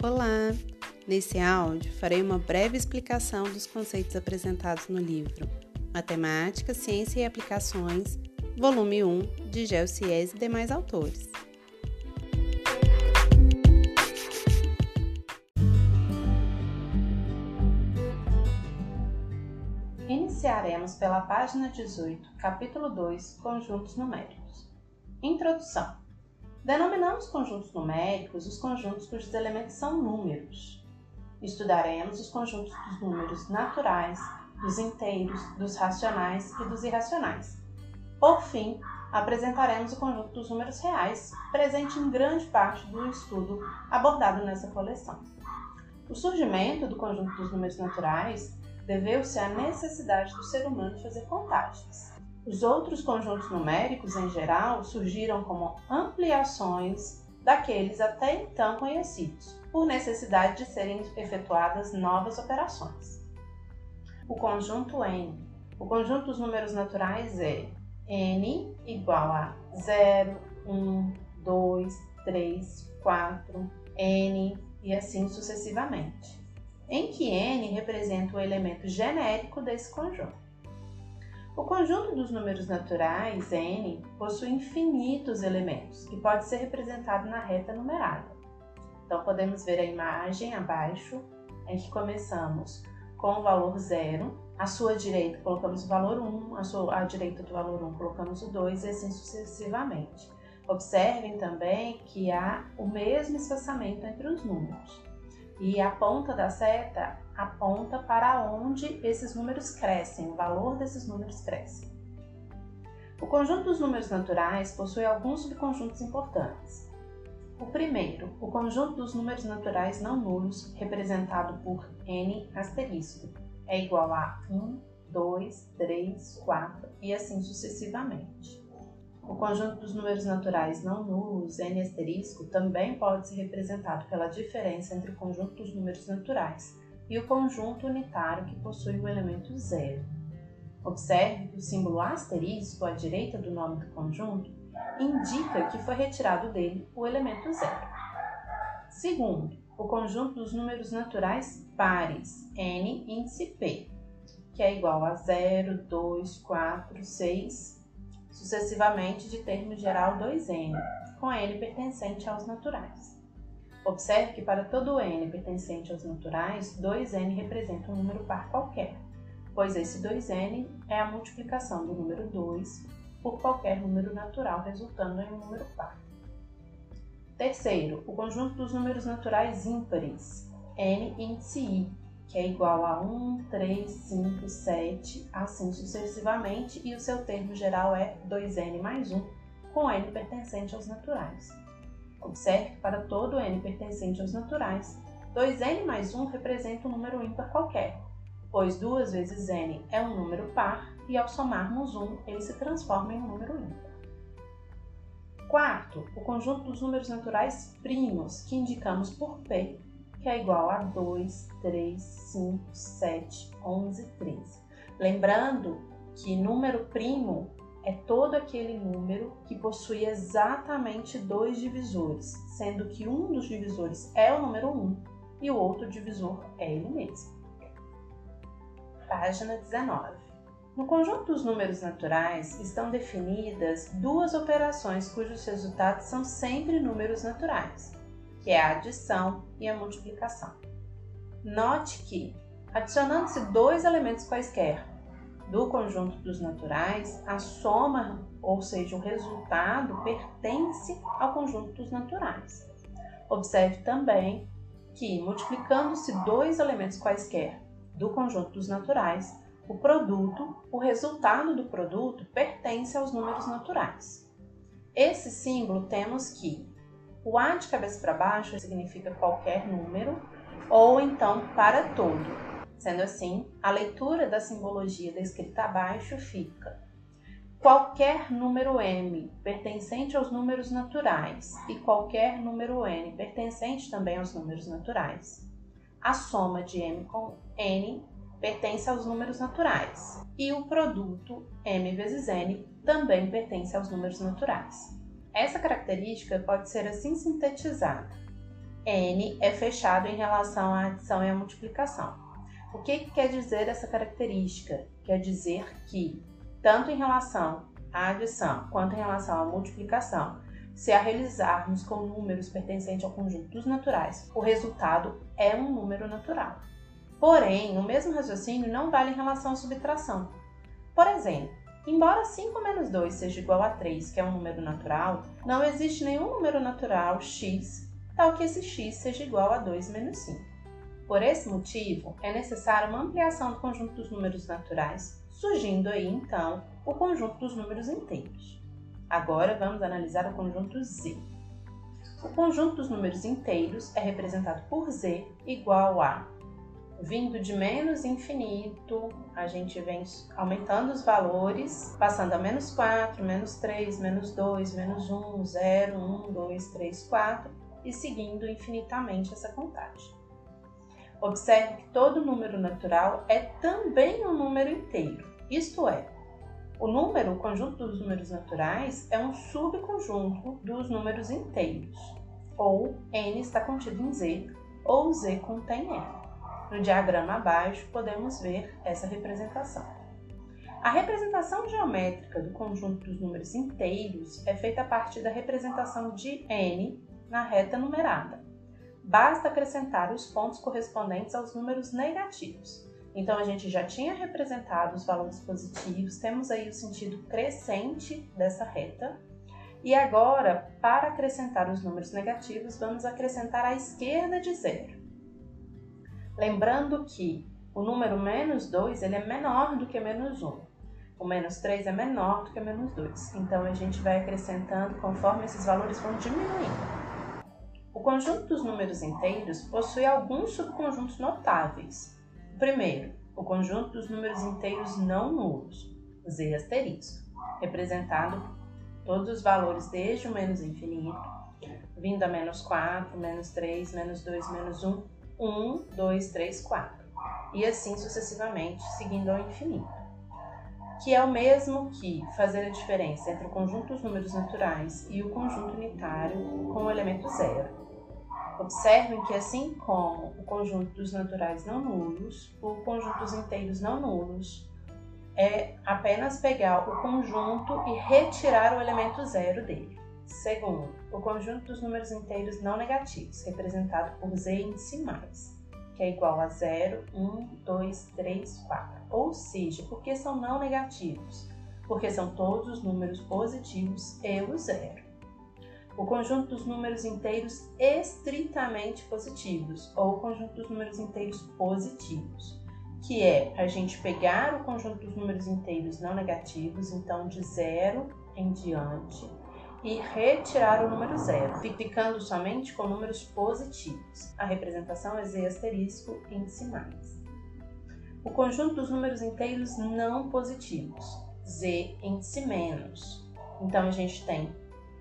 Olá! Nesse áudio farei uma breve explicação dos conceitos apresentados no livro Matemática, Ciência e Aplicações, volume 1, de Gelsies e demais autores. Iniciaremos pela página 18, capítulo 2, Conjuntos numéricos. Introdução. Denominamos conjuntos numéricos os conjuntos cujos elementos são números. Estudaremos os conjuntos dos números naturais, dos inteiros, dos racionais e dos irracionais. Por fim, apresentaremos o conjunto dos números reais, presente em grande parte do estudo abordado nessa coleção. O surgimento do conjunto dos números naturais deveu-se à necessidade do ser humano fazer contagens. Os outros conjuntos numéricos, em geral, surgiram como ampliações daqueles até então conhecidos, por necessidade de serem efetuadas novas operações. O conjunto n. O conjunto dos números naturais é n igual a 0, 1, 2, 3, 4, n e assim sucessivamente, em que n representa o elemento genérico desse conjunto. O conjunto dos números naturais, n, possui infinitos elementos e pode ser representado na reta numerada. Então, podemos ver a imagem abaixo, em que começamos com o valor 0, à sua direita colocamos o valor 1, à, sua, à direita do valor 1 colocamos o 2 e assim sucessivamente. Observem também que há o mesmo espaçamento entre os números. E a ponta da seta aponta para onde esses números crescem, o valor desses números cresce. O conjunto dos números naturais possui alguns subconjuntos importantes. O primeiro, o conjunto dos números naturais não nulos, representado por n asterisco, é igual a 1, 2, 3, 4 e assim sucessivamente. O conjunto dos números naturais não nulos, n asterisco, também pode ser representado pela diferença entre o conjunto dos números naturais e o conjunto unitário que possui o elemento zero. Observe que o símbolo asterisco à direita do nome do conjunto indica que foi retirado dele o elemento zero. Segundo, o conjunto dos números naturais pares, n índice p, que é igual a 0, 2, 4, 6, sucessivamente de termo geral 2n, com n pertencente aos naturais. Observe que para todo n pertencente aos naturais, 2n representa um número par qualquer, pois esse 2n é a multiplicação do número 2 por qualquer número natural, resultando em um número par. Terceiro, o conjunto dos números naturais ímpares, n índice i, que é igual a 1, 3, 5, 7, assim sucessivamente, e o seu termo geral é 2n mais 1, com n pertencente aos naturais. Observe que para todo n pertencente aos naturais, 2n mais 1 representa um número ímpar qualquer, pois 2 vezes n é um número par e ao somarmos 1 ele se transforma em um número ímpar. Quarto, o conjunto dos números naturais primos, que indicamos por P, que é igual a 2, 3, 5, 7, 11, 13. Lembrando que número primo é todo aquele número que possui exatamente dois divisores, sendo que um dos divisores é o número 1 e o outro divisor é ele mesmo. Página 19. No conjunto dos números naturais estão definidas duas operações cujos resultados são sempre números naturais, que é a adição e a multiplicação. Note que, adicionando-se dois elementos quaisquer, do conjunto dos naturais, a soma, ou seja, o resultado, pertence ao conjunto dos naturais. Observe também que, multiplicando-se dois elementos quaisquer do conjunto dos naturais, o produto, o resultado do produto, pertence aos números naturais. Esse símbolo temos que o A de cabeça para baixo significa qualquer número, ou então para todo. Sendo assim, a leitura da simbologia descrita abaixo fica: qualquer número m pertencente aos números naturais e qualquer número n pertencente também aos números naturais. A soma de m com n pertence aos números naturais e o produto m vezes n também pertence aos números naturais. Essa característica pode ser assim sintetizada: n é fechado em relação à adição e à multiplicação. O que, que quer dizer essa característica? Quer dizer que, tanto em relação à adição quanto em relação à multiplicação, se a realizarmos com números pertencentes ao conjunto dos naturais, o resultado é um número natural. Porém, o mesmo raciocínio não vale em relação à subtração. Por exemplo, embora 5 menos 2 seja igual a 3, que é um número natural, não existe nenhum número natural x tal que esse x seja igual a 2 menos 5. Por esse motivo, é necessária uma ampliação do conjunto dos números naturais, surgindo aí então o conjunto dos números inteiros. Agora vamos analisar o conjunto z. O conjunto dos números inteiros é representado por z igual a vindo de menos infinito, a gente vem aumentando os valores, passando a menos 4, menos 3, menos 2, menos 1, 0, 1, 2, 3, 4 e seguindo infinitamente essa contagem. Observe que todo número natural é também um número inteiro, isto é, o número, o conjunto dos números naturais, é um subconjunto dos números inteiros, ou n está contido em z, ou z contém n. No diagrama abaixo podemos ver essa representação. A representação geométrica do conjunto dos números inteiros é feita a partir da representação de n na reta numerada. Basta acrescentar os pontos correspondentes aos números negativos. Então a gente já tinha representado os valores positivos, temos aí o sentido crescente dessa reta. E agora, para acrescentar os números negativos, vamos acrescentar à esquerda de zero. Lembrando que o número menos 2 ele é menor do que menos 1. O menos 3 é menor do que menos 2. Então a gente vai acrescentando conforme esses valores vão diminuindo. O conjunto dos números inteiros possui alguns subconjuntos notáveis. Primeiro, o conjunto dos números inteiros não nulos, Z asterisco, representado todos os valores desde o menos infinito, vindo a menos 4, menos 3, menos 2, menos 1, 1, 2, 3, 4, e assim sucessivamente, seguindo ao infinito que é o mesmo que fazer a diferença entre o conjunto dos números naturais e o conjunto unitário com o elemento zero. Observem que, assim como o conjunto dos naturais não nulos, o conjunto dos inteiros não nulos é apenas pegar o conjunto e retirar o elemento zero dele. Segundo, o conjunto dos números inteiros não negativos, representado por z índice mais, que é igual a 0, 1, 2, 3, 4. Ou seja, por que são não negativos? Porque são todos os números positivos e o zero o conjunto dos números inteiros estritamente positivos, ou o conjunto dos números inteiros positivos, que é a gente pegar o conjunto dos números inteiros não negativos, então de zero em diante, e retirar o número zero, ficando somente com números positivos. A representação é z asterisco índice mais. O conjunto dos números inteiros não positivos, z índice menos. Então a gente tem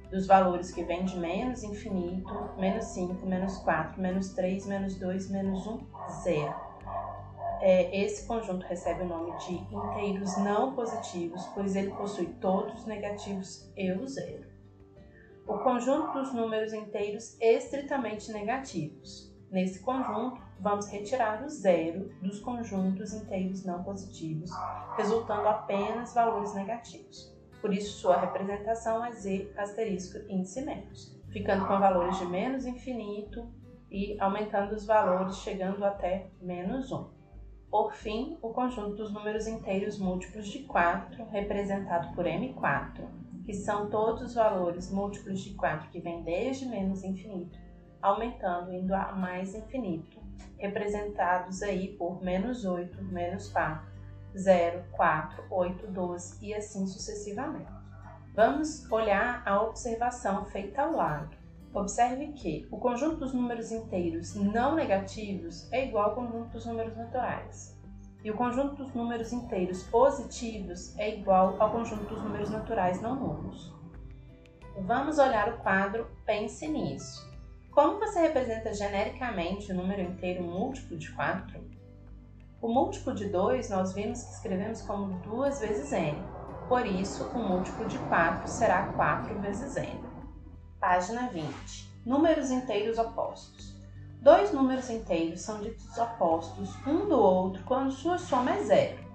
dos valores que vêm de menos infinito, menos 5, menos 4, menos 3, menos 2, menos 1, 0. É, esse conjunto recebe o nome de inteiros não positivos, pois ele possui todos os negativos e o zero. O conjunto dos números inteiros estritamente negativos. Nesse conjunto, vamos retirar o zero dos conjuntos inteiros não positivos, resultando apenas valores negativos. Por isso, sua representação é z asterisco índice menos, ficando com valores de menos infinito e aumentando os valores, chegando até menos 1. Por fim, o conjunto dos números inteiros múltiplos de 4, representado por M4, que são todos os valores múltiplos de 4 que vêm desde menos infinito, aumentando indo a mais infinito, representados aí por menos 8, menos 4, 0, 4, 8, 12 e assim sucessivamente. Vamos olhar a observação feita ao lado. Observe que o conjunto dos números inteiros não negativos é igual ao conjunto dos números naturais. E o conjunto dos números inteiros positivos é igual ao conjunto dos números naturais não nulos. Vamos olhar o quadro Pense nisso. Como você representa genericamente o número inteiro múltiplo de 4? O múltiplo de 2 nós vimos que escrevemos como 2 vezes n, por isso o múltiplo de 4 será 4 vezes n. Página 20. Números inteiros opostos. Dois números inteiros são ditos opostos um do outro quando sua soma é zero.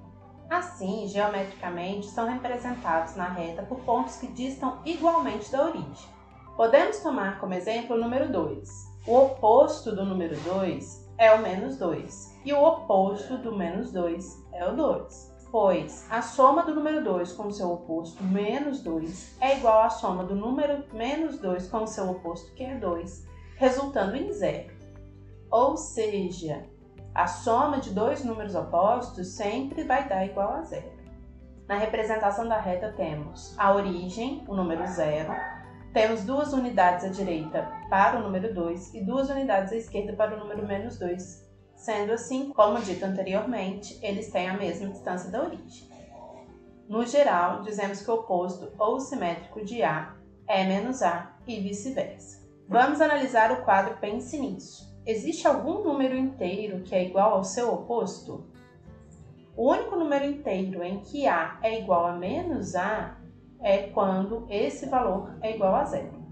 Assim, geometricamente, são representados na reta por pontos que distam igualmente da origem. Podemos tomar como exemplo o número 2. O oposto do número 2 é o menos 2 e o oposto do menos 2 é o 2 pois a soma do número 2 com seu oposto menos 2 é igual à soma do número menos 2 com seu oposto, que é 2, resultando em zero. Ou seja, a soma de dois números opostos sempre vai dar igual a zero. Na representação da reta temos a origem, o número zero, temos duas unidades à direita para o número 2 e duas unidades à esquerda para o número menos 2, Sendo assim, como dito anteriormente, eles têm a mesma distância da origem. No geral, dizemos que o oposto ou simétrico de A é menos A e vice-versa. Vamos analisar o quadro Pense nisso. Existe algum número inteiro que é igual ao seu oposto? O único número inteiro em que A é igual a menos A é quando esse valor é igual a zero.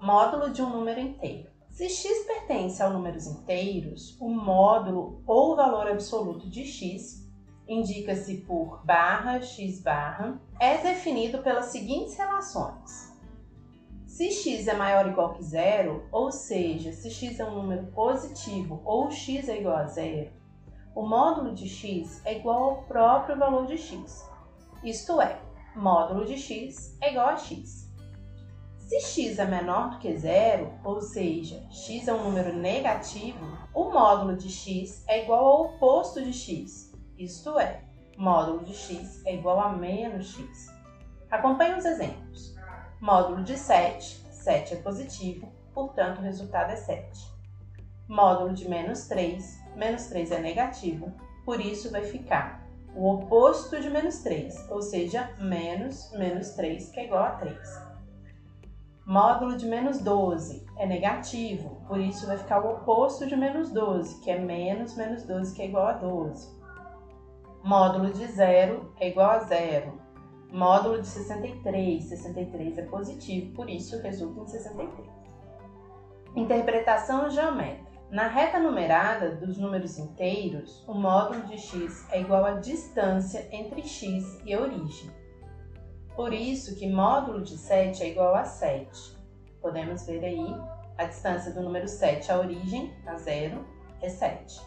Módulo de um número inteiro. Se x pertence a números inteiros, o módulo ou valor absoluto de x, indica-se por barra x barra, é definido pelas seguintes relações. Se x é maior ou igual que zero, ou seja, se x é um número positivo ou x é igual a zero, o módulo de x é igual ao próprio valor de x. Isto é, módulo de x é igual a x. Se x é menor do que zero, ou seja, x é um número negativo, o módulo de x é igual ao oposto de x, isto é, módulo de x é igual a menos x. Acompanhe os exemplos. Módulo de 7, 7 é positivo, portanto o resultado é 7. Módulo de menos 3, menos 3 é negativo, por isso vai ficar o oposto de menos 3, ou seja, menos menos 3, que é igual a 3. Módulo de menos 12 é negativo, por isso vai ficar o oposto de menos 12, que é menos menos 12, que é igual a 12. Módulo de zero é igual a zero. Módulo de 63, 63 é positivo, por isso resulta em 63. Interpretação geométrica. Na reta numerada dos números inteiros, o módulo de x é igual à distância entre x e a origem. Por isso que módulo de 7 é igual a 7. Podemos ver aí a distância do número 7 à origem, a zero, é 7.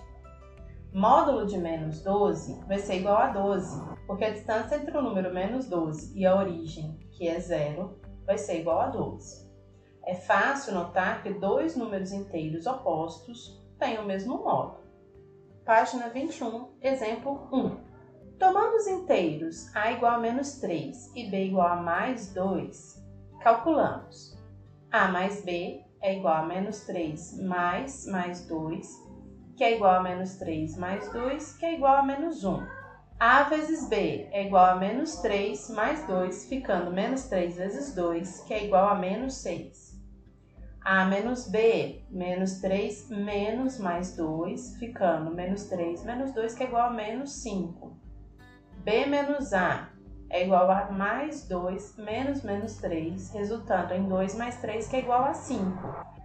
Módulo de menos 12 vai ser igual a 12, porque a distância entre o número menos 12 e a origem, que é zero, vai ser igual a 12. É fácil notar que dois números inteiros opostos têm o mesmo módulo. Página 21, exemplo 1. Tomando os inteiros a igual a menos 3 e b igual a mais 2, calculamos. a mais b é igual a menos 3 mais mais 2, que é igual a menos 3 mais 2, que é igual a menos 1. a vezes b é igual a menos 3 mais 2, ficando menos 3 vezes 2, que é igual a menos 6. A menos b, menos 3 menos mais 2, ficando menos 3 menos 2, que é igual a menos 5 b menos a é igual a mais 2 menos menos 3, resultando em 2 mais 3, que é igual a 5.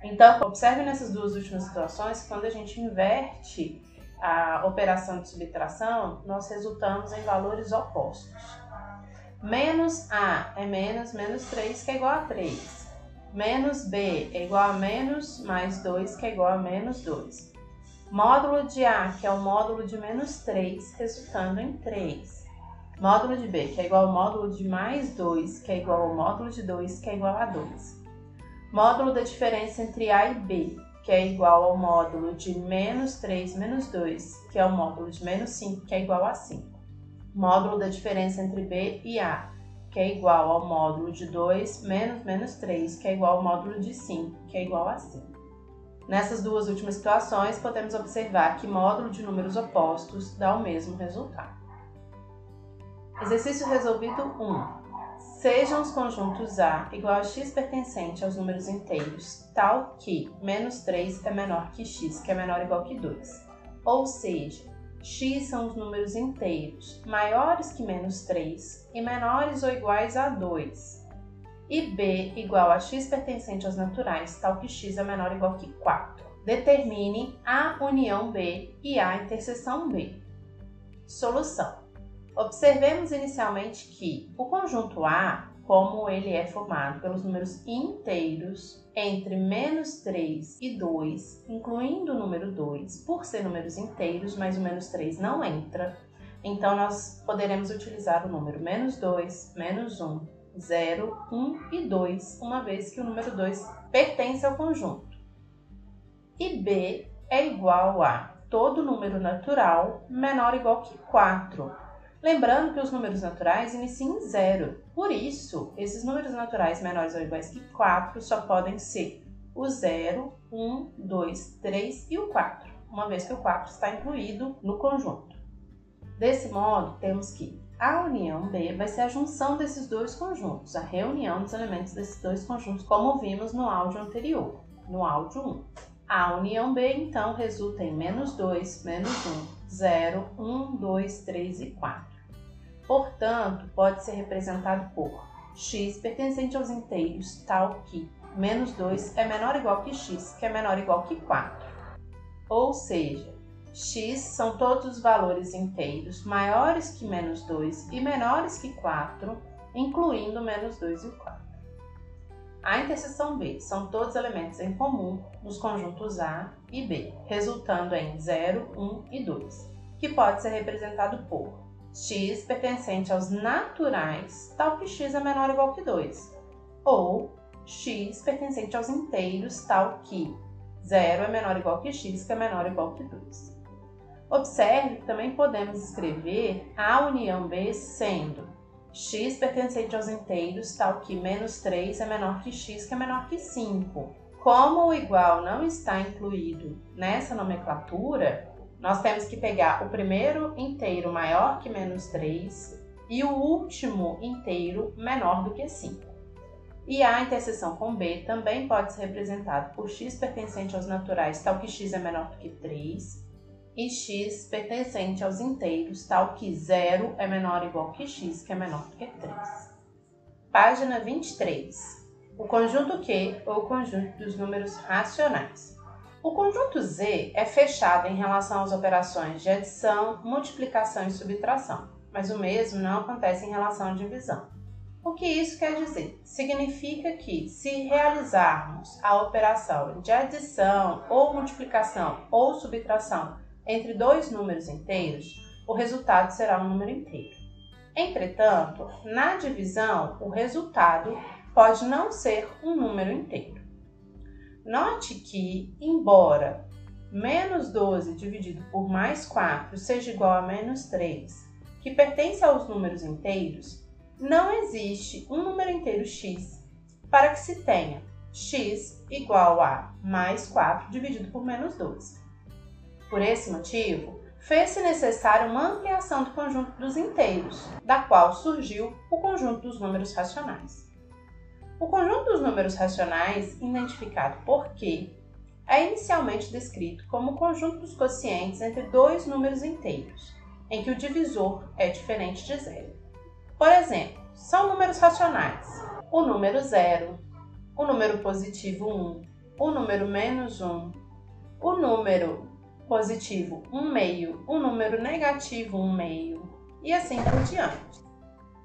Então, observe nessas duas últimas situações que quando a gente inverte a operação de subtração, nós resultamos em valores opostos. Menos a é menos menos 3, que é igual a 3. Menos b é igual a menos mais 2, que é igual a menos 2. Módulo de a, que é o módulo de menos 3, resultando em 3. Módulo de B, que é igual ao módulo de mais 2, que é igual ao módulo de 2, que é igual a 2. Módulo da diferença entre A e B, que é igual ao módulo de menos 3 menos 2, que é o módulo de menos 5, que é igual a 5. Módulo da diferença entre B e A, que é igual ao módulo de 2 menos menos 3, que é igual ao módulo de 5, que é igual a 5. Nessas duas últimas situações, podemos observar que módulo de números opostos dá o mesmo resultado. Exercício resolvido 1. Sejam os conjuntos A igual a x pertencente aos números inteiros, tal que menos 3 é menor que x, que é menor ou igual que 2. Ou seja, x são os números inteiros maiores que menos 3 e menores ou iguais a 2. E b igual a x pertencente aos naturais, tal que x é menor ou igual que 4. Determine A união B e A interseção B. Solução. Observemos inicialmente que o conjunto A, como ele é formado pelos números inteiros entre menos 3 e 2, incluindo o número 2, por ser números inteiros, mas o menos 3 não entra, então nós poderemos utilizar o número menos 2, menos 1, 0, 1 e 2, uma vez que o número 2 pertence ao conjunto. E B é igual a todo número natural menor ou igual que 4. Lembrando que os números naturais iniciam em zero. Por isso, esses números naturais menores ou iguais que 4 só podem ser o 0, 1, 2, 3 e o 4, uma vez que o 4 está incluído no conjunto. Desse modo, temos que a união B vai ser a junção desses dois conjuntos, a reunião dos elementos desses dois conjuntos, como vimos no áudio anterior, no áudio 1. A união B, então, resulta em menos 2, menos 1, 0, 1, 2, 3 e 4. Portanto, pode ser representado por x pertencente aos inteiros, tal que menos 2 é menor ou igual que x, que é menor ou igual que 4. Ou seja, x são todos os valores inteiros maiores que menos 2 e menores que 4, incluindo menos 2 e 4. A interseção B são todos elementos em comum nos conjuntos A e B, resultando em 0, 1 e 2, que pode ser representado por x pertencente aos naturais, tal que x é menor ou igual que 2, ou x pertencente aos inteiros, tal que 0 é menor ou igual que x, que é menor ou igual que 2. Observe que também podemos escrever a união B sendo x pertencente aos inteiros, tal que menos 3 é menor que x, que é menor que 5. Como o igual não está incluído nessa nomenclatura, nós temos que pegar o primeiro inteiro maior que menos 3 e o último inteiro menor do que 5. E a interseção com B também pode ser representada por x pertencente aos naturais, tal que x é menor do que 3, e x pertencente aos inteiros, tal que 0 é menor ou igual que x, que é menor do que 3. Página 23. O conjunto Q ou conjunto dos números racionais. O conjunto Z é fechado em relação às operações de adição, multiplicação e subtração, mas o mesmo não acontece em relação à divisão. O que isso quer dizer? Significa que, se realizarmos a operação de adição ou multiplicação ou subtração entre dois números inteiros, o resultado será um número inteiro. Entretanto, na divisão, o resultado pode não ser um número inteiro. Note que, embora menos 12 dividido por mais 4 seja igual a menos 3, que pertence aos números inteiros, não existe um número inteiro x para que se tenha x igual a mais 4 dividido por menos 12. Por esse motivo, fez-se necessária uma ampliação do conjunto dos inteiros, da qual surgiu o conjunto dos números racionais. O conjunto dos números racionais, identificado por Q, é inicialmente descrito como o conjunto dos quocientes entre dois números inteiros, em que o divisor é diferente de zero. Por exemplo, são números racionais o número zero, o número positivo 1, o número menos 1, o número positivo 1 meio, um número negativo 1 meio e assim por diante.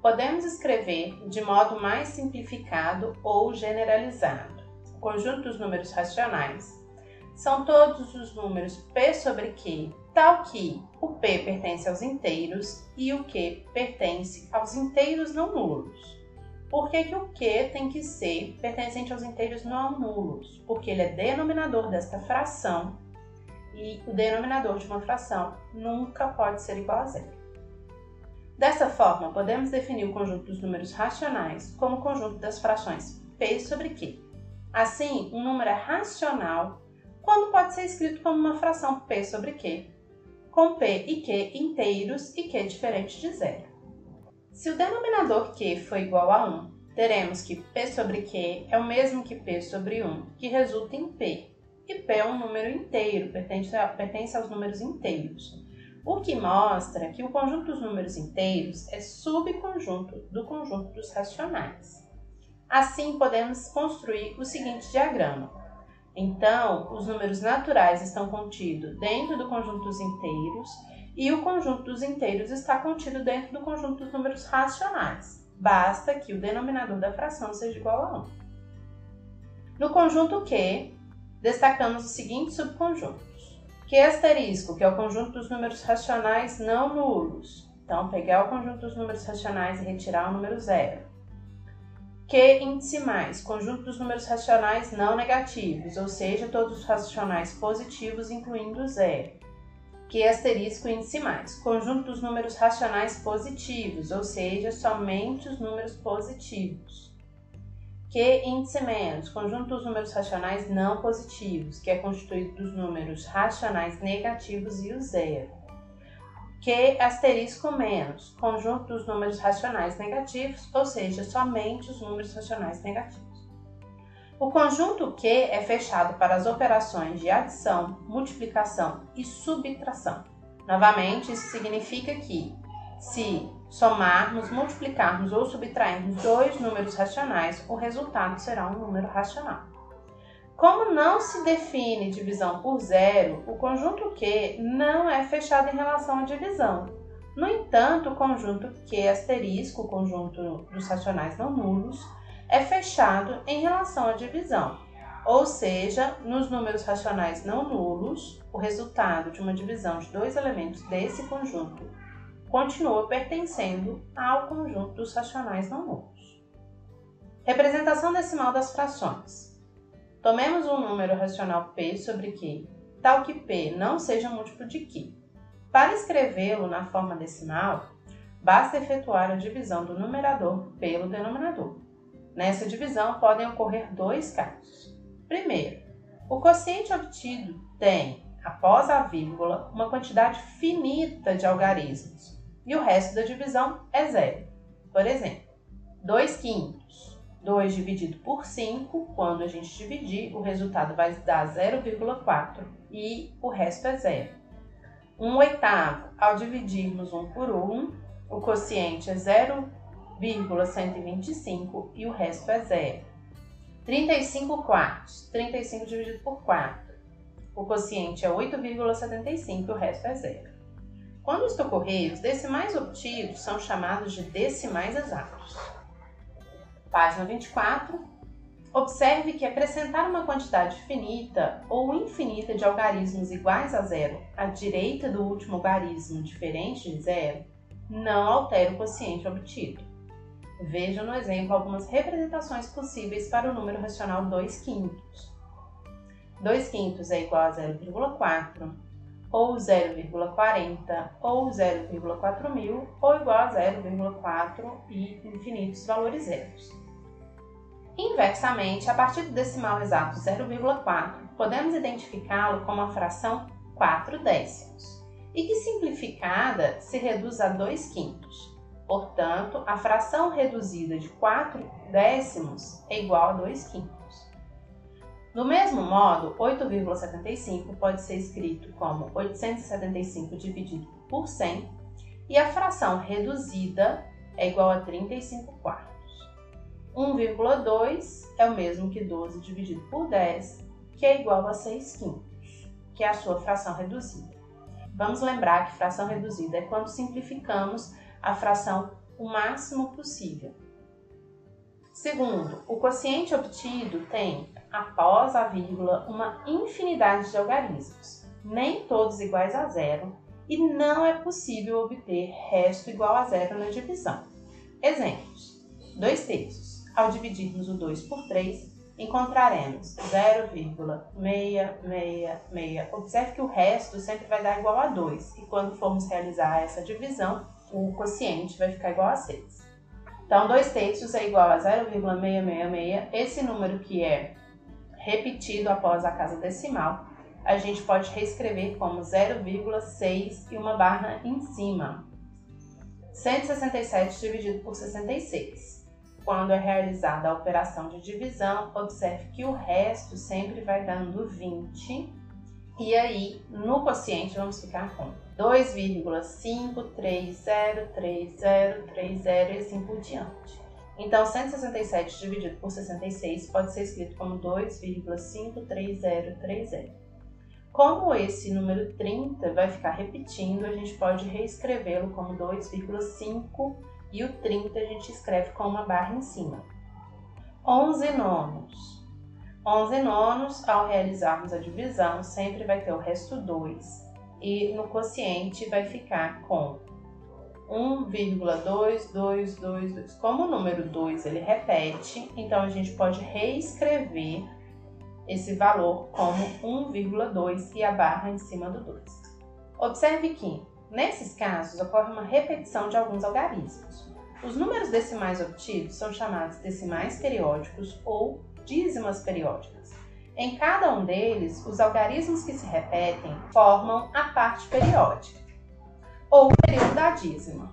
Podemos escrever de modo mais simplificado ou generalizado. O conjunto dos números racionais são todos os números p sobre q, tal que o p pertence aos inteiros e o q pertence aos inteiros não nulos. Por que, que o q tem que ser pertencente aos inteiros não nulos? Porque ele é denominador desta fração e o denominador de uma fração nunca pode ser igual a zero. Dessa forma, podemos definir o conjunto dos números racionais como o conjunto das frações p sobre q. Assim, um número é racional quando pode ser escrito como uma fração p sobre q, com p e q inteiros e q diferente de zero. Se o denominador q for igual a 1, teremos que p sobre q é o mesmo que p sobre 1, que resulta em p, e P é um número inteiro, pertence, a, pertence aos números inteiros. O que mostra que o conjunto dos números inteiros é subconjunto do conjunto dos racionais. Assim, podemos construir o seguinte diagrama. Então, os números naturais estão contidos dentro do conjunto dos inteiros e o conjunto dos inteiros está contido dentro do conjunto dos números racionais. Basta que o denominador da fração seja igual a 1. No conjunto Q, destacamos os seguintes subconjuntos. Q asterisco, que é o conjunto dos números racionais não nulos. Então, pegar o conjunto dos números racionais e retirar o número zero. Q índice mais, conjunto dos números racionais não negativos, ou seja, todos os racionais positivos, incluindo zero. Q asterisco índice mais, conjunto dos números racionais positivos, ou seja, somente os números positivos. Q índice menos, conjunto dos números racionais não positivos, que é constituído dos números racionais negativos e o zero que asterisco menos, conjunto dos números racionais negativos, ou seja, somente os números racionais negativos. O conjunto Q é fechado para as operações de adição, multiplicação e subtração. Novamente, isso significa que, se somarmos, multiplicarmos ou subtrairmos dois números racionais, o resultado será um número racional. Como não se define divisão por zero, o conjunto Q não é fechado em relação à divisão. No entanto, o conjunto Q asterisco, o conjunto dos racionais não nulos, é fechado em relação à divisão. Ou seja, nos números racionais não nulos, o resultado de uma divisão de dois elementos desse conjunto continua pertencendo ao conjunto dos racionais não nulos. Representação decimal das frações. Tomemos um número racional p sobre q, tal que p não seja múltiplo de q. Para escrevê-lo na forma decimal, basta efetuar a divisão do numerador pelo denominador. Nessa divisão podem ocorrer dois casos. Primeiro, o quociente obtido tem, após a vírgula, uma quantidade finita de algarismos e o resto da divisão é zero. Por exemplo, 2 quintos 2 dividido por 5, quando a gente dividir, o resultado vai dar 0,4 e o resto é zero. 1 oitavo, ao dividirmos 1 por 1, o quociente é 0,125 e o resto é zero. 35 quartos, 35 dividido por 4, o quociente é 8,75 e o resto é zero. Quando isto ocorrer, os decimais obtidos são chamados de decimais exatos. Página 24. Observe que acrescentar uma quantidade finita ou infinita de algarismos iguais a zero à direita do último algarismo diferente de zero não altera o quociente obtido. Veja no exemplo algumas representações possíveis para o número racional 2 quintos. 2 quintos é igual a 0,4, ou 0,40, ou 0,4 mil, ou igual a 0,4 e infinitos valores zeros. Inversamente, a partir do decimal exato 0,4, podemos identificá-lo como a fração 4 décimos, e que simplificada se reduz a 2 quintos. Portanto, a fração reduzida de 4 décimos é igual a 2 quintos. Do mesmo modo, 8,75 pode ser escrito como 875 dividido por 100 e a fração reduzida é igual a 35 quartos. 1,2 é o mesmo que 12 dividido por 10, que é igual a 6 quintos, que é a sua fração reduzida. Vamos lembrar que fração reduzida é quando simplificamos a fração o máximo possível. Segundo, o quociente obtido tem, após a vírgula, uma infinidade de algarismos, nem todos iguais a zero, e não é possível obter resto igual a zero na divisão. Exemplos: 2 terços ao dividirmos o 2 por 3, encontraremos 0,666. Observe que o resto sempre vai dar igual a 2, e quando formos realizar essa divisão, o quociente vai ficar igual a 6. Então, 2 terços é igual a 0,666. Esse número que é repetido após a casa decimal, a gente pode reescrever como 0,6 e uma barra em cima. 167 dividido por 66. Quando é realizada a operação de divisão, observe que o resto sempre vai dando 20. E aí, no quociente, vamos ficar com 2,5303030 e assim por diante. Então, 167 dividido por 66 pode ser escrito como 2,53030. Como esse número 30 vai ficar repetindo, a gente pode reescrevê-lo como 2,5 e o 30 a gente escreve com uma barra em cima. 11 nonos. 11 nonos, ao realizarmos a divisão, sempre vai ter o resto 2 e no quociente vai ficar com 1,2222. Como o número 2 ele repete, então a gente pode reescrever esse valor como 1,2 e a barra em cima do 2. Observe que, nesses casos, ocorre uma repetição de alguns algarismos. Os números decimais obtidos são chamados decimais periódicos ou dízimas periódicas. Em cada um deles, os algarismos que se repetem formam a parte periódica, ou o período da dízima.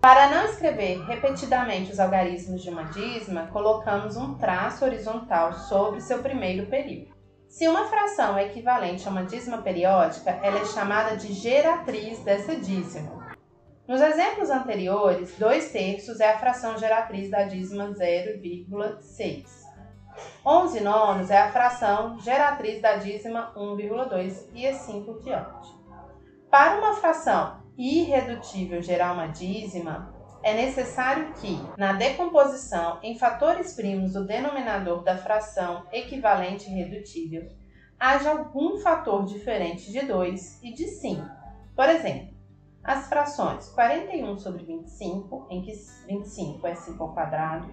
Para não escrever repetidamente os algarismos de uma dízima, colocamos um traço horizontal sobre seu primeiro período. Se uma fração é equivalente a uma dízima periódica, ela é chamada de geratriz dessa dízima. Nos exemplos anteriores, 2 terços é a fração geratriz da dízima 0,6. 11 nonos é a fração geratriz da dízima 1,2 e assim por diante. Para uma fração irredutível gerar uma dízima, é necessário que, na decomposição em fatores primos do denominador da fração equivalente irredutível, haja algum fator diferente de 2 e de 5. Por exemplo, as frações 41 sobre 25, em que 25 é 5 ao quadrado,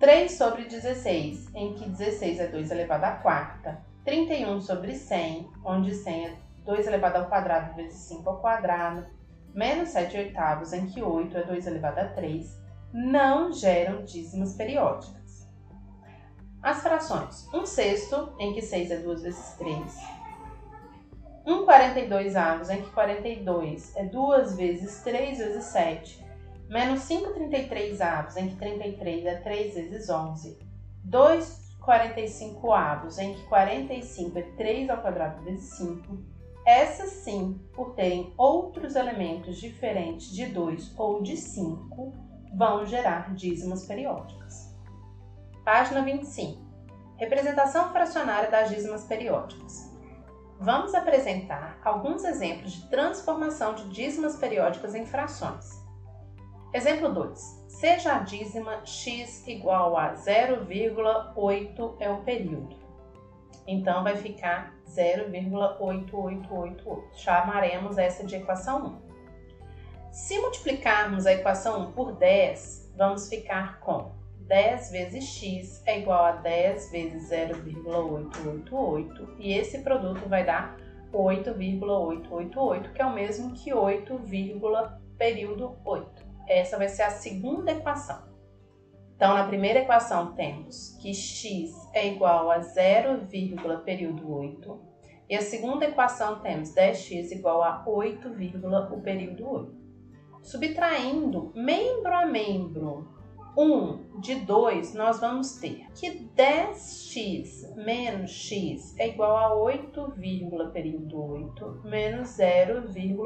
3 sobre 16, em que 16 é 2 elevado à quarta, 31 sobre 100, onde 100 é 2 elevado ao quadrado vezes 5 ao quadrado, menos 7 oitavos, em que 8 é 2 elevado a 3, não geram dízimas periódicas. As frações. 1 sexto, em que 6 é 2 vezes 3, 1 42 avos, em que 42 é 2 vezes 3 vezes 7, menos 5 33 avos, em que 33 é 3 vezes 11, 2 45 avos, em que 45 é 3 ao quadrado vezes 5, essas sim, por terem outros elementos diferentes de 2 ou de 5, vão gerar dízimas periódicas. Página 25. Representação fracionária das dízimas periódicas. Vamos apresentar alguns exemplos de transformação de dízimas periódicas em frações. Exemplo 2. Seja a dízima x igual a 0,8 é o período. Então vai ficar 0,8888. Chamaremos essa de equação 1. Se multiplicarmos a equação 1 por 10, vamos ficar com 10 vezes x é igual a 10 vezes 0,888 e esse produto vai dar 8,888, que é o mesmo que 8, período 8. Essa vai ser a segunda equação. Então, na primeira equação temos que x é igual a 0, período 8. E a segunda equação temos 10x igual a 8, o período 8. Subtraindo membro a membro 1 de 2, nós vamos ter que 10x menos x é igual a 8, período 8 menos 0,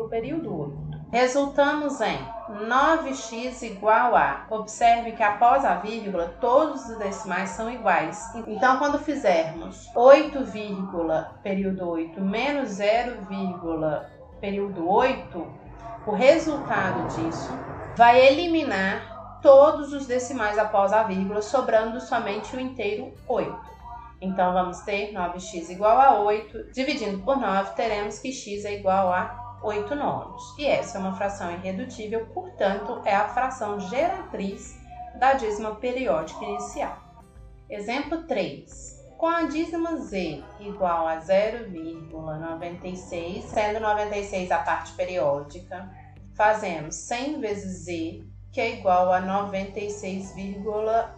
período 8. Resultamos em 9x igual a. Observe que após a vírgula, todos os decimais são iguais. Então, quando fizermos 8, período 8 menos 0, período 8, o resultado disso vai eliminar todos os decimais após a vírgula, sobrando somente o inteiro 8. Então, vamos ter 9x igual a 8. Dividindo por 9, teremos que x é igual a 8 nonos. E essa é uma fração irredutível, portanto, é a fração geratriz da dízima periódica inicial. Exemplo 3. Com a dízima z igual a 0,96, sendo 96 a parte periódica, fazemos 100 vezes z, que é igual a 96,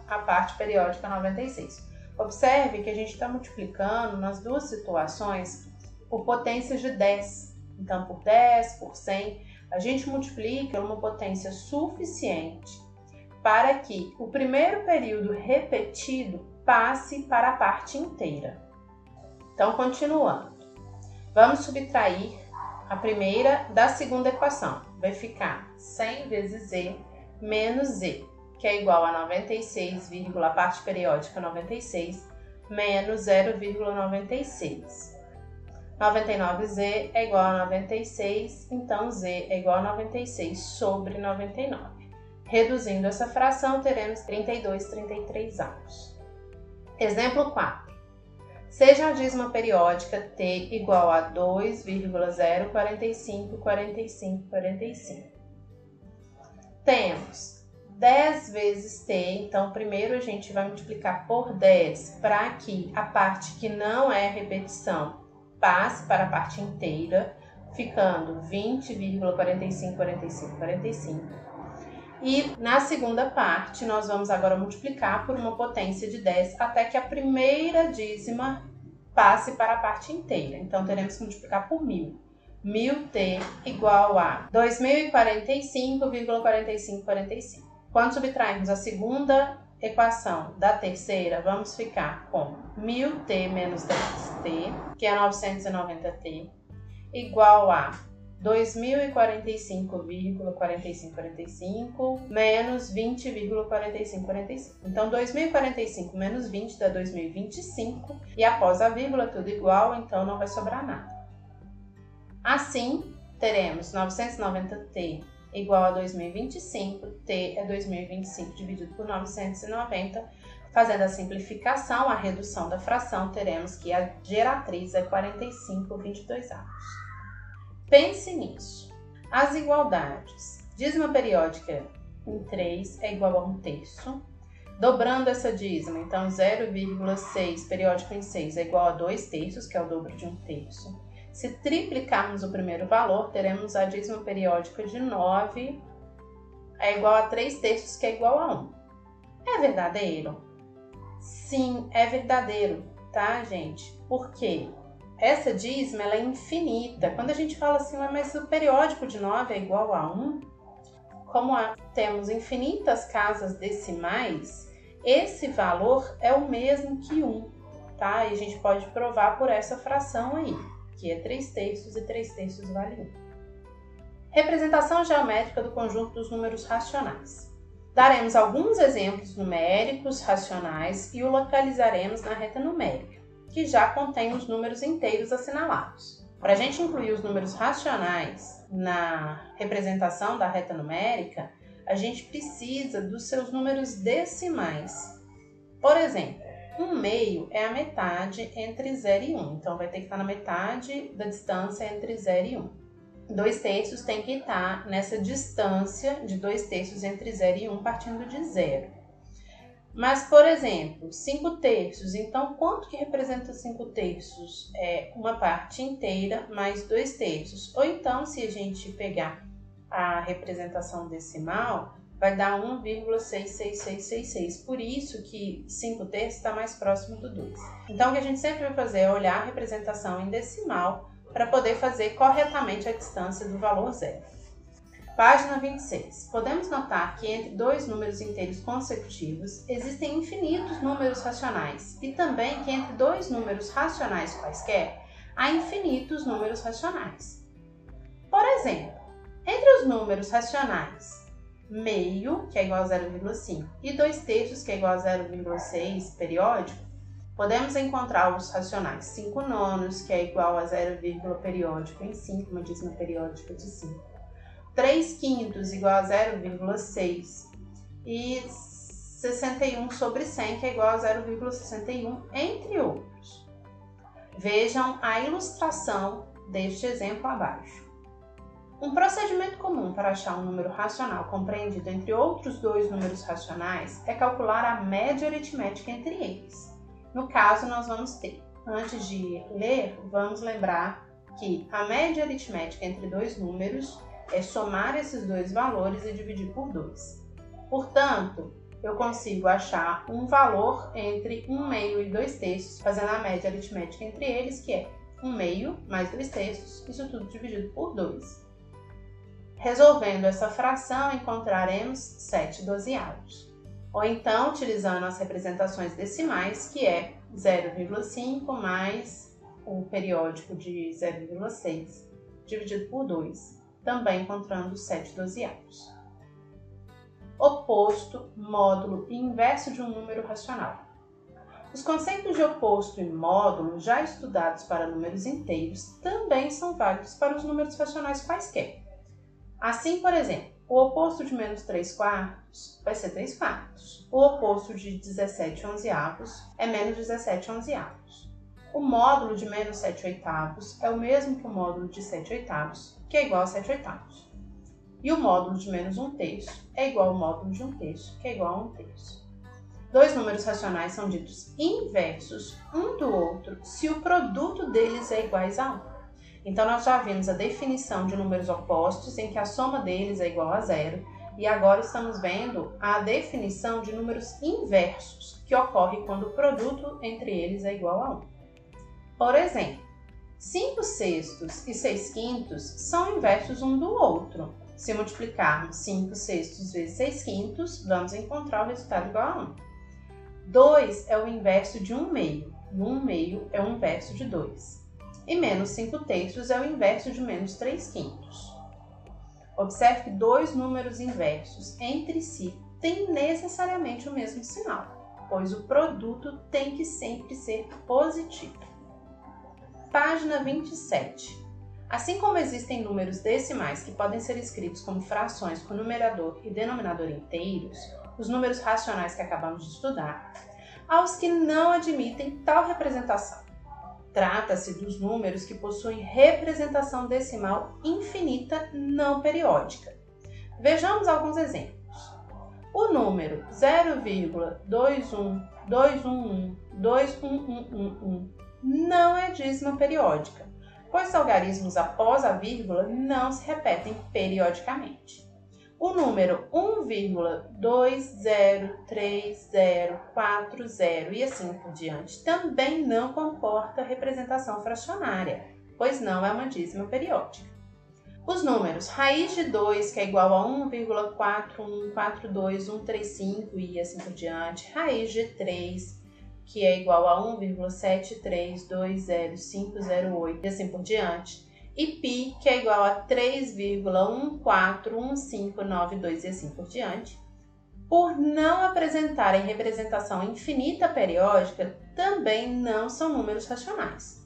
a parte periódica 96. Observe que a gente está multiplicando nas duas situações por potências de 10. Então, por 10, por 100, a gente multiplica uma potência suficiente para que o primeiro período repetido passe para a parte inteira. Então, continuando. Vamos subtrair a primeira da segunda equação. Vai ficar 100 vezes z menos z. que é igual a 96, a parte periódica 96, menos 0,96. 99z é igual a 96, então z é igual a 96 sobre 99. Reduzindo essa fração, teremos 32 33 avos. Exemplo 4. Seja a dízima periódica t igual a 2,045 45 45. Temos 10 vezes t, então primeiro a gente vai multiplicar por 10 para que a parte que não é repetição passe para a parte inteira, ficando 20,45, 45, 45. E na segunda parte, nós vamos agora multiplicar por uma potência de 10 até que a primeira dízima passe para a parte inteira. Então, teremos que multiplicar por 1000. 1000t igual a 2045,4545. Quando subtrairmos a segunda equação da terceira, vamos ficar com 1000t menos 10t, que é 990t, igual a 2045,4545 menos 20,4545. Então, 2045 menos 20 dá 2025 e após a vírgula tudo igual, então não vai sobrar nada. Assim, teremos 990t igual a 2025, t é 2025 dividido por 990. Fazendo a simplificação, a redução da fração, teremos que a geratriz é 45 22 avos. Pense nisso. As igualdades. Dízima periódica em 3 é igual a 1 terço. Dobrando essa dízima, então 0,6 periódico em 6 é igual a 2 terços, que é o dobro de 1 terço. Se triplicarmos o primeiro valor, teremos a dízima periódica de 9 é igual a 3 terços, que é igual a 1. É verdadeiro? Sim, é verdadeiro, tá, gente? Por quê? Essa dízima ela é infinita. Quando a gente fala assim, mas o periódico de 9 é igual a 1, como temos infinitas casas decimais, esse valor é o mesmo que 1, tá? E a gente pode provar por essa fração aí que é 3 terços e 3 terços vale 1. Representação geométrica do conjunto dos números racionais. Daremos alguns exemplos numéricos racionais e o localizaremos na reta numérica, que já contém os números inteiros assinalados. Para a gente incluir os números racionais na representação da reta numérica, a gente precisa dos seus números decimais. Por exemplo, um meio é a metade entre 0 e 1, um, então vai ter que estar na metade da distância entre 0 e 1. Um. 2 terços tem que estar nessa distância de 2 terços entre 0 e 1, um, partindo de 0. Mas, por exemplo, 5 terços, então quanto que representa 5 terços? É uma parte inteira mais 2 terços. Ou então, se a gente pegar a representação decimal, vai dar 1,66666. Por isso que 5 terços está mais próximo do 2. Então, o que a gente sempre vai fazer é olhar a representação em decimal para poder fazer corretamente a distância do valor zero. Página 26. Podemos notar que entre dois números inteiros consecutivos existem infinitos números racionais e também que entre dois números racionais quaisquer há infinitos números racionais. Por exemplo, entre os números racionais meio, que é igual a 0,5, e 2 terços, que é igual a 0,6 periódico, podemos encontrar os racionais 5 nonos, que é igual a 0, periódico em 5, uma dízima periódica de 5. 3 quintos igual a 0,6 e 61 sobre 100, que é igual a 0,61, entre outros. Vejam a ilustração deste exemplo abaixo. Um procedimento comum para achar um número racional compreendido entre outros dois números racionais é calcular a média aritmética entre eles. No caso, nós vamos ter, antes de ler, vamos lembrar que a média aritmética entre dois números é somar esses dois valores e dividir por 2. Portanto, eu consigo achar um valor entre 1 meio e 2 terços, fazendo a média aritmética entre eles, que é 1 meio mais 2 terços, isso tudo dividido por 2. Resolvendo essa fração, encontraremos 7 dozeavos. Ou então, utilizando as representações decimais, que é 0,5 mais o periódico de 0,6 dividido por 2, também encontrando 7 dozeavos. oposto, módulo e inverso de um número racional. Os conceitos de oposto e módulo, já estudados para números inteiros, também são válidos para os números racionais quaisquer. Assim, por exemplo, o oposto de menos 3 quartos vai ser 3 quartos. O oposto de 17 onzeavos é menos 17 onzeavos. O módulo de menos 7 oitavos é o mesmo que o módulo de 7 oitavos, que é igual a 7 oitavos. E o módulo de menos 1 terço é igual ao módulo de 1 terço, que é igual a 1 terço. Dois números racionais são ditos inversos um do outro se o produto deles é iguais a 1. Então, nós já vimos a definição de números opostos, em que a soma deles é igual a zero, e agora estamos vendo a definição de números inversos, que ocorre quando o produto entre eles é igual a 1. Por exemplo, 5 sextos e 6 quintos são inversos um do outro. Se multiplicarmos 5 sextos vezes 6 quintos, vamos encontrar o resultado igual a 1. 2 é o inverso de 1 meio, e 1 meio é o inverso de 2. E menos 5 terços é o inverso de menos 3 quintos. Observe que dois números inversos entre si têm necessariamente o mesmo sinal, pois o produto tem que sempre ser positivo. Página 27. Assim como existem números decimais que podem ser escritos como frações com numerador e denominador inteiros, os números racionais que acabamos de estudar, aos que não admitem tal representação. Trata-se dos números que possuem representação decimal infinita não periódica. Vejamos alguns exemplos. O número 0,212112111 não é dízima periódica, pois algarismos após a vírgula não se repetem periodicamente. O número 1,203040 e assim por diante também não comporta representação fracionária, pois não é uma dízima periódica. Os números raiz de 2, que é igual a 1,4142135 e assim por diante, raiz de 3, que é igual a 1,7320508 e assim por diante, e π, que é igual a 3,141592 e assim por diante, por não apresentarem representação infinita periódica, também não são números racionais.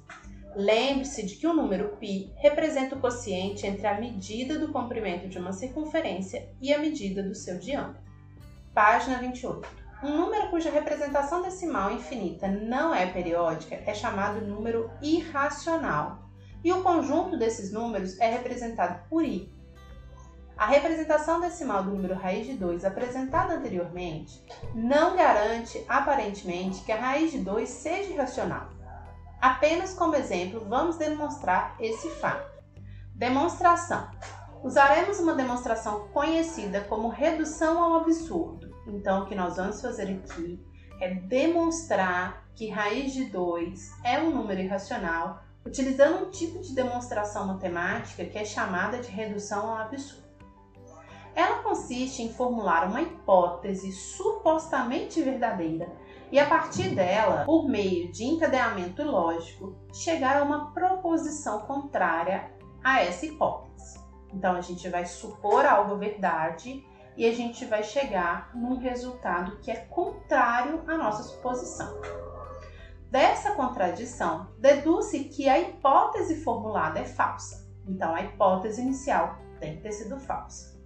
Lembre-se de que o número π representa o quociente entre a medida do comprimento de uma circunferência e a medida do seu diâmetro. Página 28. Um número cuja representação decimal infinita não é periódica é chamado número irracional e o conjunto desses números é representado por i. A representação decimal do número raiz de 2 apresentada anteriormente não garante, aparentemente, que a raiz de 2 seja irracional. Apenas como exemplo, vamos demonstrar esse fato. Demonstração. Usaremos uma demonstração conhecida como redução ao absurdo. Então, o que nós vamos fazer aqui é demonstrar que raiz de 2 é um número irracional utilizando um tipo de demonstração matemática que é chamada de redução ao absurdo. Ela consiste em formular uma hipótese supostamente verdadeira e, a partir dela, por meio de encadeamento lógico, chegar a uma proposição contrária a essa hipótese. Então, a gente vai supor algo verdade e a gente vai chegar num resultado que é contrário à nossa suposição. Dessa contradição, deduz-se que a hipótese formulada é falsa. Então, a hipótese inicial tem que ter sido falsa.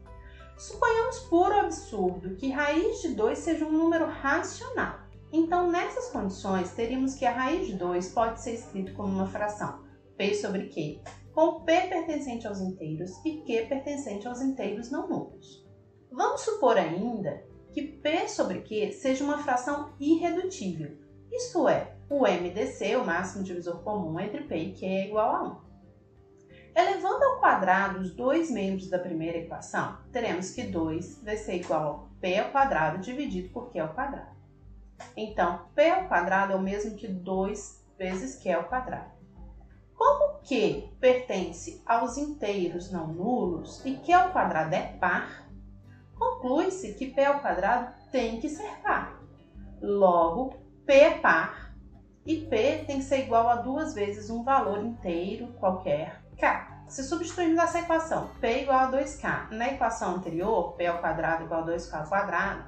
Suponhamos por absurdo que raiz de 2 seja um número racional. Então, nessas condições, teríamos que a raiz de 2 pode ser escrito como uma fração p sobre q, com p pertencente aos inteiros e q pertencente aos inteiros não nulos. Vamos supor ainda que p sobre q seja uma fração irredutível, isto é, o MDC, o máximo divisor comum entre P e Q, é igual a 1. Elevando ao quadrado os dois membros da primeira equação, teremos que 2 vai ser igual a P ao quadrado dividido por Q ao quadrado. Então, P ao quadrado é o mesmo que 2 vezes Q ao quadrado. Como Q pertence aos inteiros não nulos e Q ao quadrado é par, conclui-se que P ao quadrado tem que ser par. Logo, P é par e P tem que ser igual a duas vezes um valor inteiro qualquer K, se substituirmos essa equação P igual a 2K na equação anterior, P ao quadrado igual a 2K ao quadrado,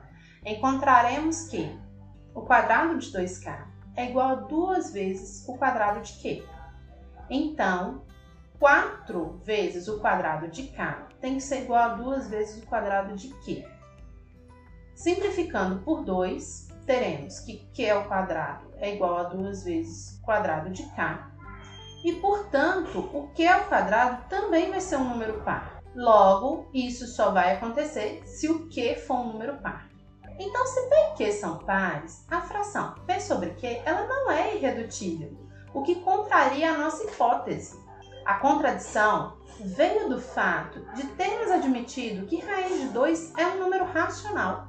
encontraremos que o quadrado de 2K é igual a duas vezes o quadrado de Q. Então, 4 vezes o quadrado de K tem que ser igual a duas vezes o quadrado de Q. Simplificando por 2, teremos que Q ao quadrado é igual a duas vezes o quadrado de K. E, portanto, o Q ao quadrado também vai ser um número par. Logo, isso só vai acontecer se o Q for um número par. Então, se P e Q são pares, a fração P sobre Q ela não é irredutível, o que contraria a nossa hipótese. A contradição veio do fato de termos admitido que raiz de 2 é um número racional.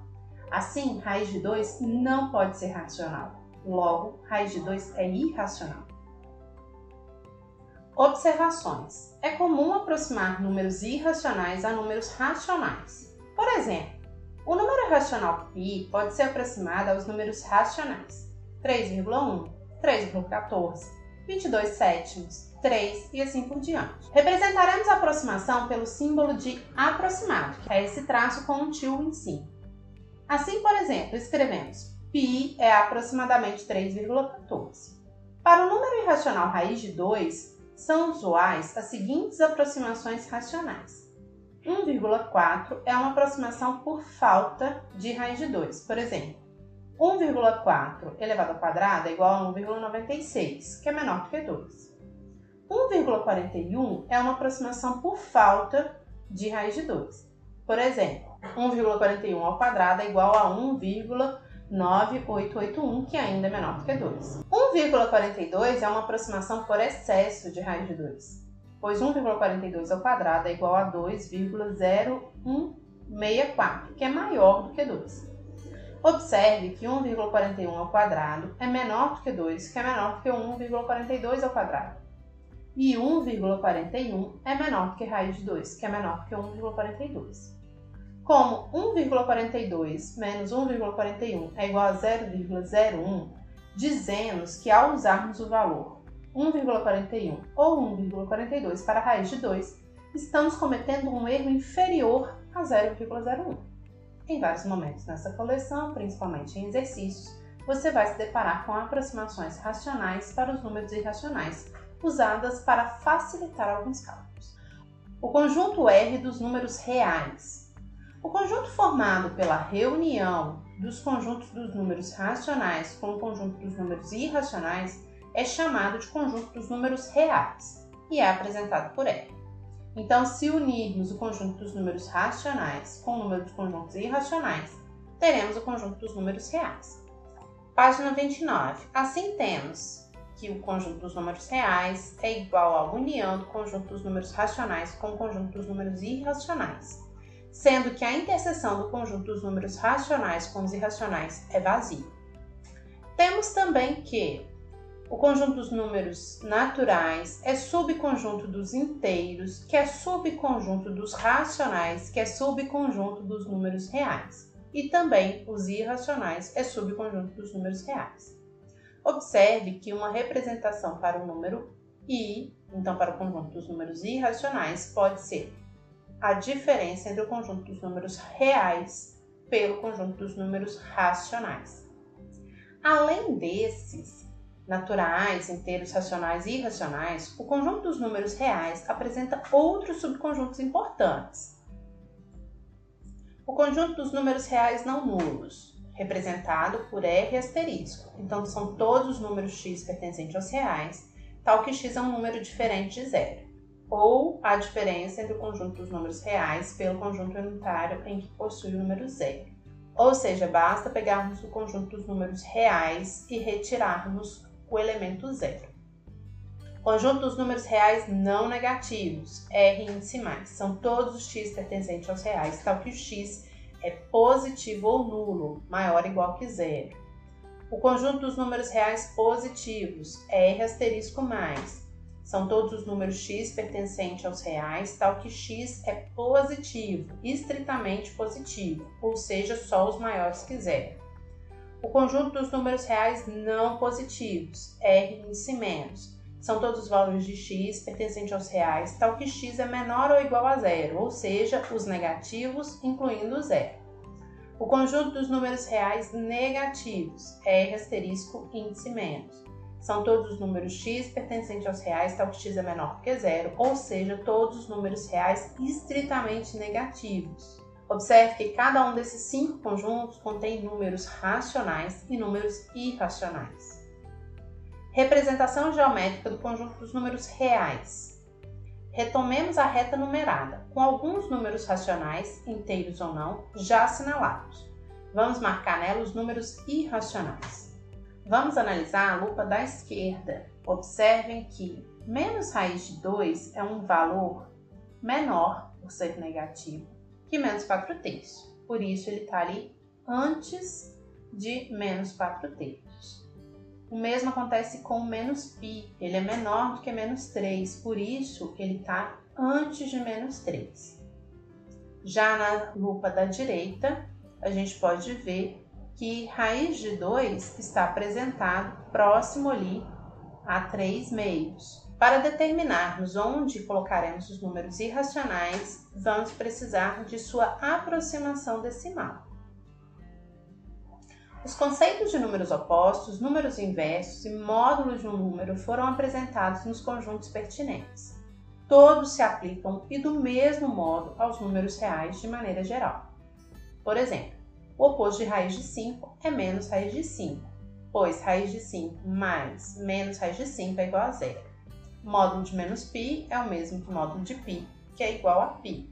Assim, raiz de 2 não pode ser racional. Logo, raiz de 2 é irracional. Observações. É comum aproximar números irracionais a números racionais. Por exemplo, o número racional π pode ser aproximado aos números racionais 3,1, 3,14, 22 sétimos, 3 e assim por diante. Representaremos a aproximação pelo símbolo de aproximado, que é esse traço com um tio em cima. Assim, por exemplo, escrevemos π é aproximadamente 3,14. Para o número irracional raiz de 2, são usuais as seguintes aproximações racionais. 1,4 é uma aproximação por falta de raiz de 2. Por exemplo, 1,4 elevado ao quadrado é igual a 1,96, que é menor que 2. 1,41 é uma aproximação por falta de raiz de 2. Por exemplo, 1,41 ao quadrado é igual a 1,9881, que ainda é menor do que 2. 1,42 é uma aproximação por excesso de raiz de 2 pois 1,42 ao quadrado é igual a 2,0164, que é maior do que 2. Observe que 1,41 ao quadrado é menor do que 2, que é menor do que 1,42 ao quadrado. E 1,41 é menor do que raiz de 2, que é menor do que 1,42. Como 1,42 menos 1,41 é igual a 0,01, dizemos que ao usarmos o valor 1,41 ou 1,42 para a raiz de 2, estamos cometendo um erro inferior a 0,01. Em vários momentos nessa coleção, principalmente em exercícios, você vai se deparar com aproximações racionais para os números irracionais, usadas para facilitar alguns cálculos. O conjunto R dos números reais. O conjunto formado pela reunião dos conjuntos dos números racionais com o conjunto dos números irracionais é chamado de conjunto dos números reais e é apresentado por R. Então, se unirmos o conjunto dos números racionais com o número dos conjuntos irracionais, teremos o conjunto dos números reais. Página 29. Assim temos que o conjunto dos números reais é igual à união do conjunto dos números racionais com o conjunto dos números irracionais, sendo que a interseção do conjunto dos números racionais com os irracionais é vazio. Temos também que o conjunto dos números naturais é subconjunto dos inteiros, que é subconjunto dos racionais, que é subconjunto dos números reais. E também os irracionais é subconjunto dos números reais. Observe que uma representação para o número i, então para o conjunto dos números irracionais, pode ser a diferença entre o conjunto dos números reais pelo conjunto dos números racionais. Além desses, naturais, inteiros racionais e irracionais, o conjunto dos números reais apresenta outros subconjuntos importantes. O conjunto dos números reais não nulos, representado por R asterisco. Então, são todos os números x pertencentes aos reais, tal que x é um número diferente de zero. Ou a diferença entre o conjunto dos números reais pelo conjunto unitário em que possui o número zero. Ou seja, basta pegarmos o conjunto dos números reais e retirarmos o elemento zero. Conjunto dos números reais não negativos, R índice mais, são todos os x pertencentes aos reais, tal que o x é positivo ou nulo, maior ou igual que zero. O conjunto dos números reais positivos, R asterisco mais, são todos os números x pertencentes aos reais, tal que x é positivo, estritamente positivo, ou seja, só os maiores que zero o conjunto dos números reais não positivos, R índice menos, são todos os valores de x pertencentes aos reais, tal que x é menor ou igual a zero, ou seja, os negativos incluindo o zero. O conjunto dos números reais negativos, R asterisco índice menos. São todos os números x pertencentes aos reais, tal que x é menor que zero, ou seja, todos os números reais estritamente negativos. Observe que cada um desses cinco conjuntos contém números racionais e números irracionais. Representação geométrica do conjunto dos números reais. Retomemos a reta numerada, com alguns números racionais, inteiros ou não, já assinalados. Vamos marcar nela os números irracionais. Vamos analisar a lupa da esquerda. Observem que menos raiz de 2 é um valor menor, por ser negativo, que menos 4 terços. Por isso, ele está ali antes de menos 4 terços. O mesmo acontece com menos π. Ele é menor do que menos 3, por isso ele está antes de menos 3. Já na lupa da direita, a gente pode ver que raiz de 2 está apresentado próximo ali a 3 meios. Para determinarmos onde colocaremos os números irracionais, vamos precisar de sua aproximação decimal. Os conceitos de números opostos, números inversos e módulos de um número foram apresentados nos conjuntos pertinentes. Todos se aplicam e do mesmo modo aos números reais de maneira geral. Por exemplo, o oposto de raiz de 5 é menos raiz de 5, pois raiz de 5 mais menos raiz de 5 é igual a zero. Módulo de menos π é o mesmo que módulo de π, que é igual a π.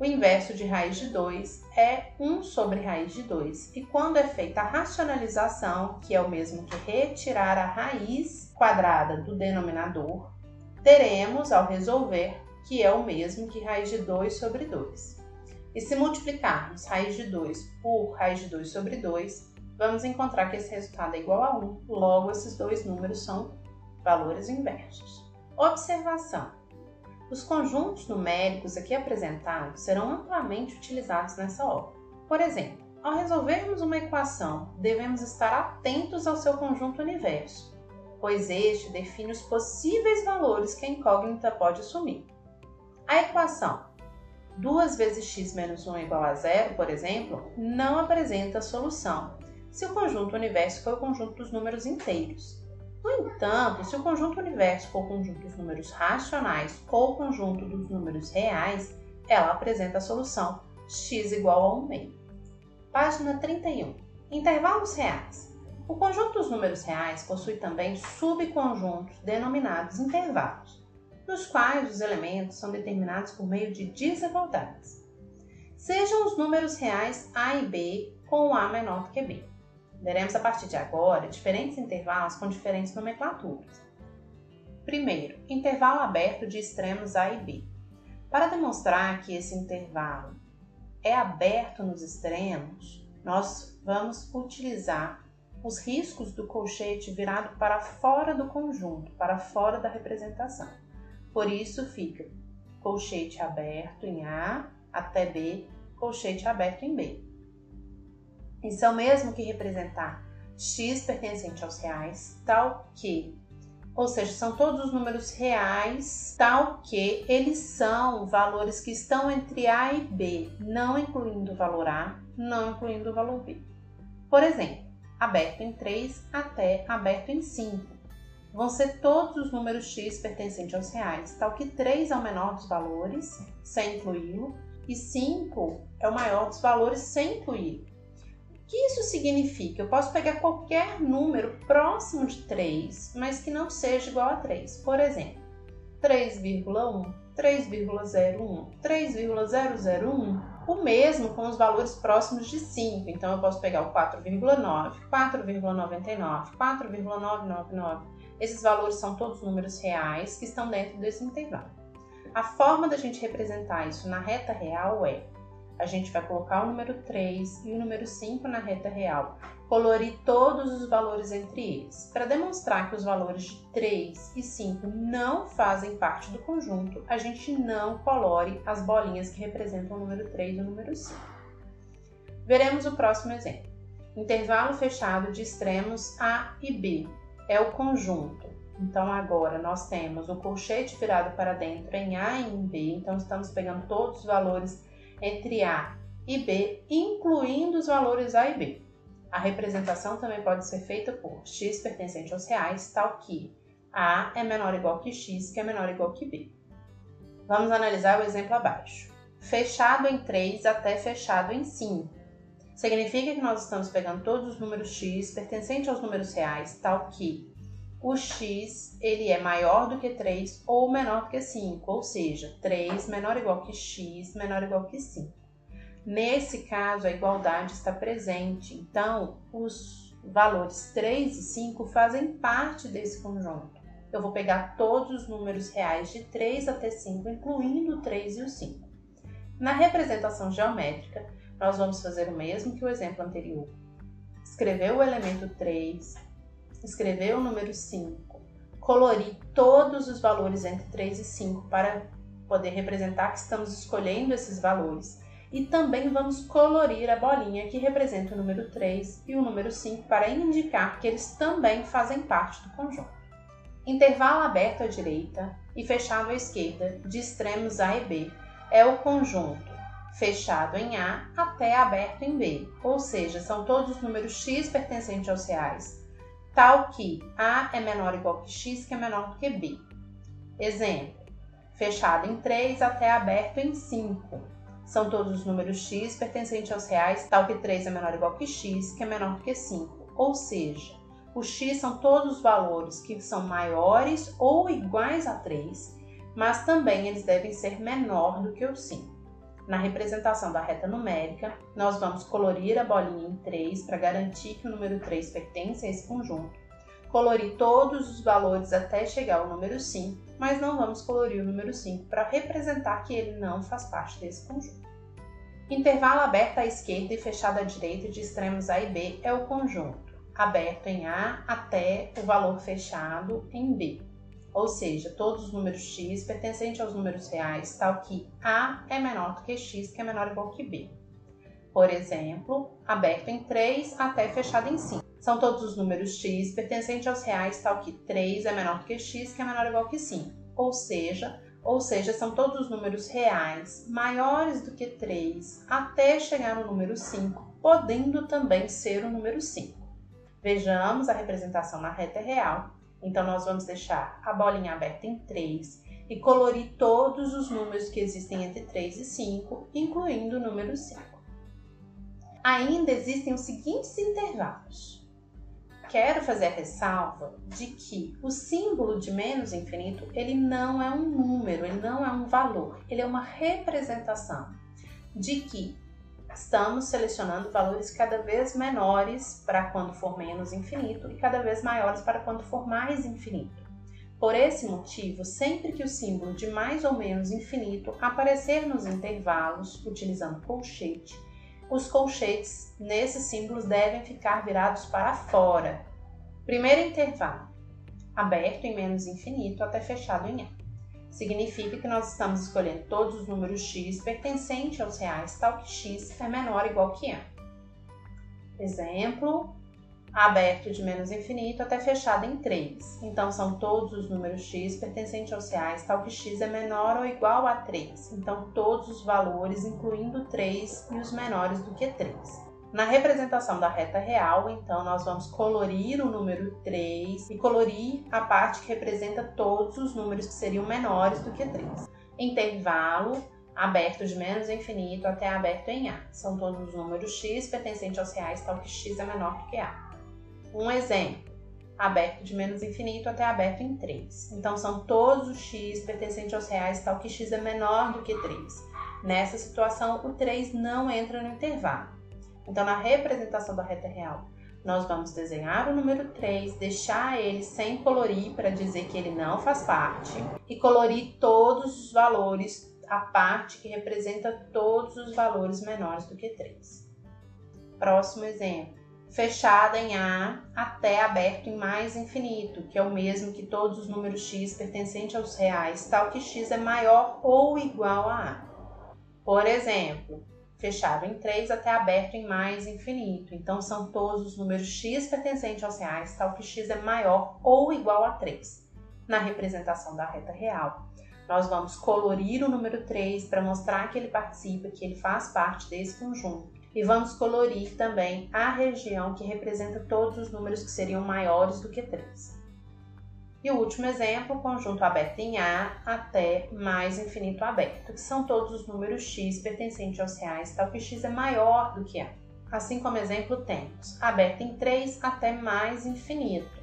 O inverso de raiz de 2 é 1 sobre raiz de 2. E quando é feita a racionalização, que é o mesmo que retirar a raiz quadrada do denominador, teremos, ao resolver, que é o mesmo que raiz de 2 sobre 2. E se multiplicarmos raiz de 2 por raiz de 2 sobre 2, vamos encontrar que esse resultado é igual a 1. Logo, esses dois números são valores inversos. Observação: os conjuntos numéricos aqui apresentados serão amplamente utilizados nessa obra. Por exemplo, ao resolvermos uma equação, devemos estar atentos ao seu conjunto universo, pois este define os possíveis valores que a incógnita pode assumir. A equação 2 vezes x menos 1 é igual a zero, por exemplo, não apresenta solução se o conjunto universo for o conjunto dos números inteiros. No entanto, se o conjunto universo for o conjunto dos números racionais ou o conjunto dos números reais, ela apresenta a solução x igual a 1 meio. Página 31. Intervalos reais. O conjunto dos números reais possui também subconjuntos denominados intervalos, nos quais os elementos são determinados por meio de desigualdades. Sejam os números reais a e b com a menor do que b. Veremos a partir de agora diferentes intervalos com diferentes nomenclaturas. Primeiro, intervalo aberto de extremos A e B. Para demonstrar que esse intervalo é aberto nos extremos, nós vamos utilizar os riscos do colchete virado para fora do conjunto, para fora da representação. Por isso fica colchete aberto em A até B, colchete aberto em B. Isso é o mesmo que representar x pertencente aos reais, tal que, ou seja, são todos os números reais, tal que eles são valores que estão entre A e B, não incluindo o valor A, não incluindo o valor B. Por exemplo, aberto em 3 até aberto em 5. Vão ser todos os números x pertencentes aos reais, tal que 3 é o menor dos valores, sem incluí-lo, e 5 é o maior dos valores sem incluí-lo que isso significa? Eu posso pegar qualquer número próximo de 3, mas que não seja igual a 3. Por exemplo, 3,1, 3,01, 3,001, o mesmo com os valores próximos de 5. Então, eu posso pegar o 4,9, 4,99, 4,999. Esses valores são todos números reais que estão dentro desse intervalo. A forma da gente representar isso na reta real é a gente vai colocar o número 3 e o número 5 na reta real, colorir todos os valores entre eles. Para demonstrar que os valores de 3 e 5 não fazem parte do conjunto, a gente não colore as bolinhas que representam o número 3 e o número 5. Veremos o próximo exemplo. Intervalo fechado de extremos A e B é o conjunto Então agora nós temos o colchete virado para dentro em A e em B, então estamos pegando todos os valores entre A e B, incluindo os valores A e B. A representação também pode ser feita por x pertencente aos reais, tal que A é menor ou igual que x, que é menor ou igual que B. Vamos analisar o exemplo abaixo. Fechado em 3 até fechado em 5. Significa que nós estamos pegando todos os números x pertencentes aos números reais, tal que o x ele é maior do que 3 ou menor do que 5, ou seja, 3 menor ou igual que x menor ou igual que 5. Nesse caso, a igualdade está presente, então os valores 3 e 5 fazem parte desse conjunto. Eu vou pegar todos os números reais de 3 até 5, incluindo o 3 e o 5. Na representação geométrica, nós vamos fazer o mesmo que o exemplo anterior. Escrever o elemento 3, escrever o número 5, colorir todos os valores entre 3 e 5 para poder representar que estamos escolhendo esses valores. E também vamos colorir a bolinha que representa o número 3 e o número 5 para indicar que eles também fazem parte do conjunto. Intervalo aberto à direita e fechado à esquerda, de extremos A e B, é o conjunto fechado em A até aberto em B, ou seja, são todos os números x pertencentes aos reais, tal que A é menor ou igual que x, que é menor do que B. Exemplo: fechado em 3 até aberto em 5. São todos os números x pertencentes aos reais, tal que 3 é menor ou igual que x, que é menor do que 5. Ou seja, o x são todos os valores que são maiores ou iguais a 3, mas também eles devem ser menor do que o 5. Na representação da reta numérica, nós vamos colorir a bolinha em 3 para garantir que o número 3 pertence a esse conjunto. Colorir todos os valores até chegar ao número 5, mas não vamos colorir o número 5 para representar que ele não faz parte desse conjunto. Intervalo aberto à esquerda e fechado à direita de extremos A e B é o conjunto, aberto em A até o valor fechado em B ou seja, todos os números x pertencentes aos números reais, tal que A é menor do que x, que é menor ou igual que B. Por exemplo, aberto em 3 até fechado em 5. São todos os números x pertencentes aos reais, tal que 3 é menor do que x, que é menor ou igual que 5. Ou seja, ou seja, são todos os números reais maiores do que 3 até chegar no número 5, podendo também ser o número 5. Vejamos a representação na reta real então, nós vamos deixar a bolinha aberta em 3 e colorir todos os números que existem entre 3 e 5, incluindo o número 5. Ainda existem os seguintes intervalos. Quero fazer a ressalva de que o símbolo de menos infinito, ele não é um número, ele não é um valor, ele é uma representação de que estamos selecionando valores cada vez menores para quando for menos infinito e cada vez maiores para quando for mais infinito. Por esse motivo, sempre que o símbolo de mais ou menos infinito aparecer nos intervalos, utilizando colchete, os colchetes nesses símbolos devem ficar virados para fora. Primeiro intervalo, aberto em menos infinito até fechado em A significa que nós estamos escolhendo todos os números x pertencentes aos reais, tal que x é menor ou igual que a. Exemplo, aberto de menos infinito até fechado em 3. Então, são todos os números x pertencentes aos reais, tal que x é menor ou igual a 3. Então, todos os valores, incluindo 3 e os menores do que 3. Na representação da reta real, então, nós vamos colorir o número 3 e colorir a parte que representa todos os números que seriam menores do que 3. Intervalo aberto de menos infinito até aberto em A. São todos os números x pertencentes aos reais, tal que x é menor do que A. Um exemplo, aberto de menos infinito até aberto em 3. Então, são todos os x pertencentes aos reais, tal que x é menor do que 3. Nessa situação, o 3 não entra no intervalo. Então, na representação da reta real, nós vamos desenhar o número 3, deixar ele sem colorir para dizer que ele não faz parte e colorir todos os valores, a parte que representa todos os valores menores do que 3. Próximo exemplo. Fechada em A até aberto em mais infinito, que é o mesmo que todos os números x pertencentes aos reais, tal que x é maior ou igual a A. Por exemplo, fechado em 3 até aberto em mais infinito. Então, são todos os números x pertencentes aos reais, tal que x é maior ou igual a 3. na representação da reta real. Nós vamos colorir o número 3 para mostrar que ele participa, que ele faz parte desse conjunto. E vamos colorir também a região que representa todos os números que seriam maiores do que 3. E o último exemplo, conjunto aberto em A até mais infinito aberto, que são todos os números x pertencentes aos reais, tal que x é maior do que A. Assim como exemplo temos aberto em 3 até mais infinito.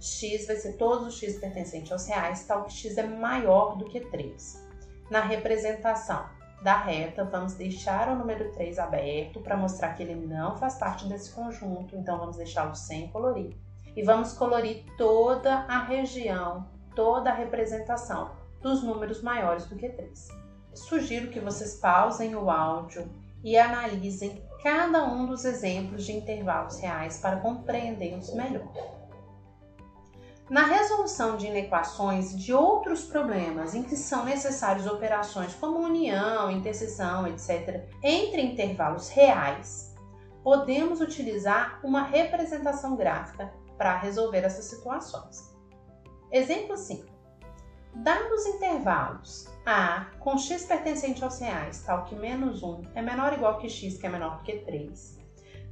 x vai ser todos os x pertencentes aos reais, tal que x é maior do que 3. Na representação da reta, vamos deixar o número 3 aberto para mostrar que ele não faz parte desse conjunto, então vamos deixá-lo sem colorir e vamos colorir toda a região, toda a representação dos números maiores do que 3. Sugiro que vocês pausem o áudio e analisem cada um dos exemplos de intervalos reais para compreendê-los melhor. Na resolução de inequações de outros problemas em que são necessárias operações como união, interseção, etc., entre intervalos reais, podemos utilizar uma representação gráfica para resolver essas situações. Exemplo 5. Dados intervalos A com x pertencente aos reais, tal que menos 1 é menor ou igual que x, que é menor que 3.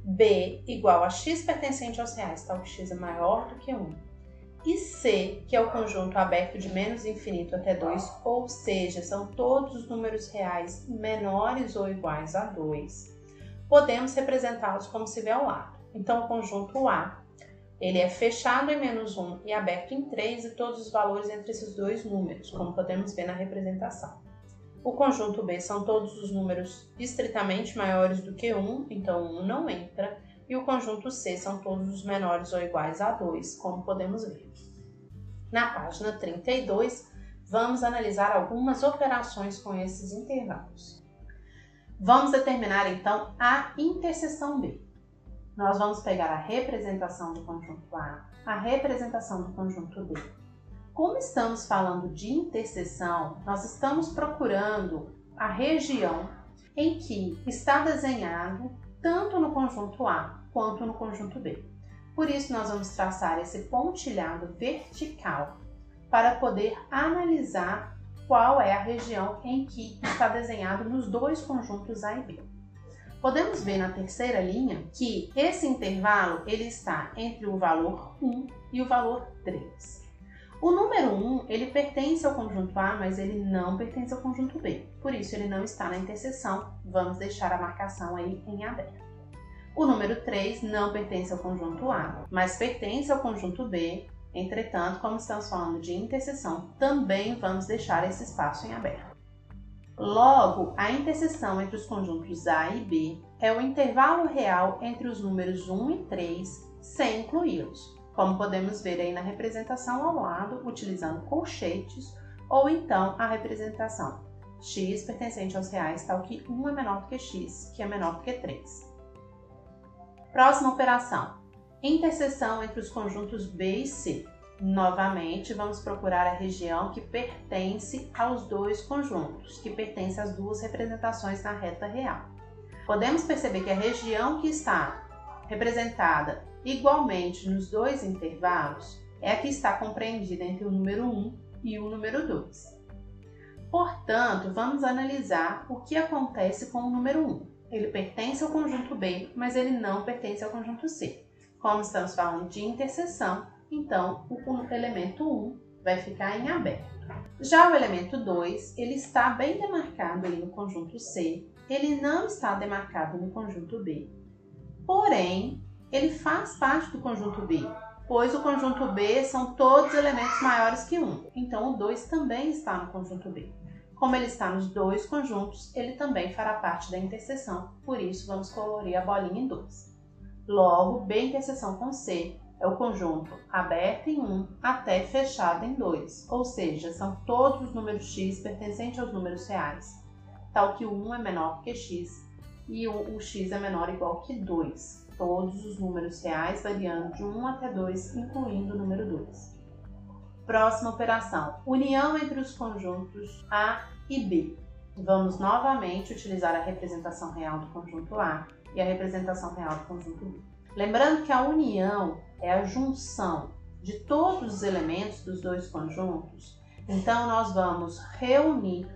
B igual a x pertencente aos reais, tal que x é maior do que 1. E C, que é o conjunto aberto de menos infinito até 2, ou seja, são todos os números reais menores ou iguais a 2. Podemos representá-los como se vê ao lado. Então, o conjunto A ele é fechado em menos 1 e aberto em 3 e todos os valores entre esses dois números, como podemos ver na representação. O conjunto B são todos os números estritamente maiores do que 1, então 1 não entra, e o conjunto C são todos os menores ou iguais a 2, como podemos ver. Na página 32, vamos analisar algumas operações com esses intervalos. Vamos determinar então a interseção B nós vamos pegar a representação do conjunto A, a representação do conjunto B. Como estamos falando de interseção, nós estamos procurando a região em que está desenhado tanto no conjunto A quanto no conjunto B. Por isso, nós vamos traçar esse pontilhado vertical para poder analisar qual é a região em que está desenhado nos dois conjuntos A e B. Podemos ver na terceira linha que esse intervalo ele está entre o valor 1 e o valor 3. O número 1 ele pertence ao conjunto A, mas ele não pertence ao conjunto B. Por isso ele não está na interseção. Vamos deixar a marcação aí em aberto. O número 3 não pertence ao conjunto A, mas pertence ao conjunto B. Entretanto, como estamos falando de interseção, também vamos deixar esse espaço em aberto. Logo, a interseção entre os conjuntos A e B é o intervalo real entre os números 1 e 3, sem incluí-los, como podemos ver aí na representação ao lado, utilizando colchetes, ou então a representação x pertencente aos reais, tal que 1 é menor do que x, que é menor do que 3. Próxima operação. Interseção entre os conjuntos B e C. Novamente, vamos procurar a região que pertence aos dois conjuntos, que pertence às duas representações na reta real. Podemos perceber que a região que está representada igualmente nos dois intervalos é a que está compreendida entre o número 1 e o número 2. Portanto, vamos analisar o que acontece com o número 1. Ele pertence ao conjunto B, mas ele não pertence ao conjunto C. Como estamos falando de interseção, então o elemento 1 vai ficar em aberto. Já o elemento 2, ele está bem demarcado ali no conjunto C, ele não está demarcado no conjunto B. Porém, ele faz parte do conjunto B, pois o conjunto B são todos elementos maiores que 1. Então, o 2 também está no conjunto B. Como ele está nos dois conjuntos, ele também fará parte da interseção, por isso vamos colorir a bolinha em 2. Logo, B interseção com C é o conjunto aberto em 1 até fechado em 2, ou seja, são todos os números x pertencentes aos números reais, tal que o 1 é menor que x e o, o x é menor ou igual que 2, todos os números reais variando de 1 até 2, incluindo o número 2. Próxima operação, união entre os conjuntos A e B. Vamos novamente utilizar a representação real do conjunto A e a representação real do conjunto B. Lembrando que a união é a junção de todos os elementos dos dois conjuntos, então nós vamos reunir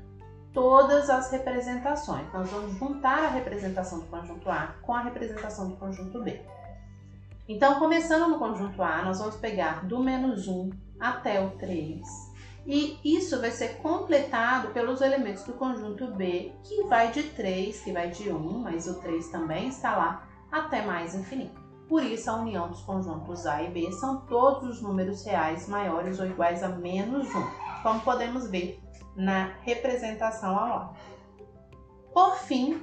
todas as representações. Nós vamos juntar a representação do conjunto A com a representação do conjunto B. Então, começando no conjunto A, nós vamos pegar do menos 1 até o 3. E isso vai ser completado pelos elementos do conjunto B, que vai de 3, que vai de 1, mas o 3 também está lá, até mais infinito. Por isso, a união dos conjuntos A e B são todos os números reais maiores ou iguais a menos 1, como podemos ver na representação ao lado. Por fim,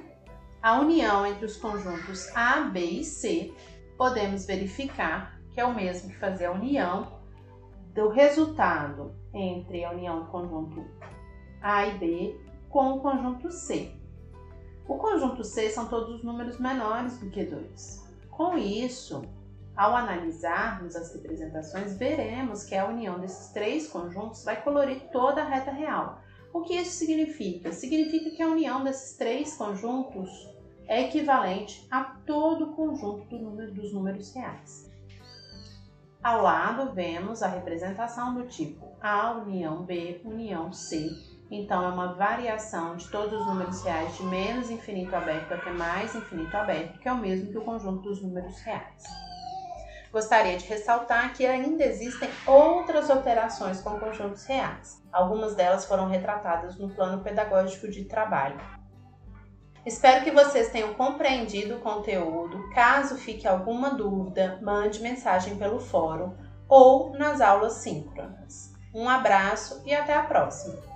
a união entre os conjuntos A, B e C, podemos verificar que é o mesmo que fazer a união do resultado entre a união do conjunto A e B com o conjunto C. O conjunto C são todos os números menores do que 2. Com isso, ao analisarmos as representações, veremos que a união desses três conjuntos vai colorir toda a reta real. O que isso significa? Significa que a união desses três conjuntos é equivalente a todo o conjunto do número, dos números reais. Ao lado, vemos a representação do tipo A união B união C. Então, é uma variação de todos os números reais de menos infinito aberto até mais infinito aberto, que é o mesmo que o conjunto dos números reais. Gostaria de ressaltar que ainda existem outras operações com conjuntos reais. Algumas delas foram retratadas no plano pedagógico de trabalho. Espero que vocês tenham compreendido o conteúdo. Caso fique alguma dúvida, mande mensagem pelo fórum ou nas aulas síncronas. Um abraço e até a próxima!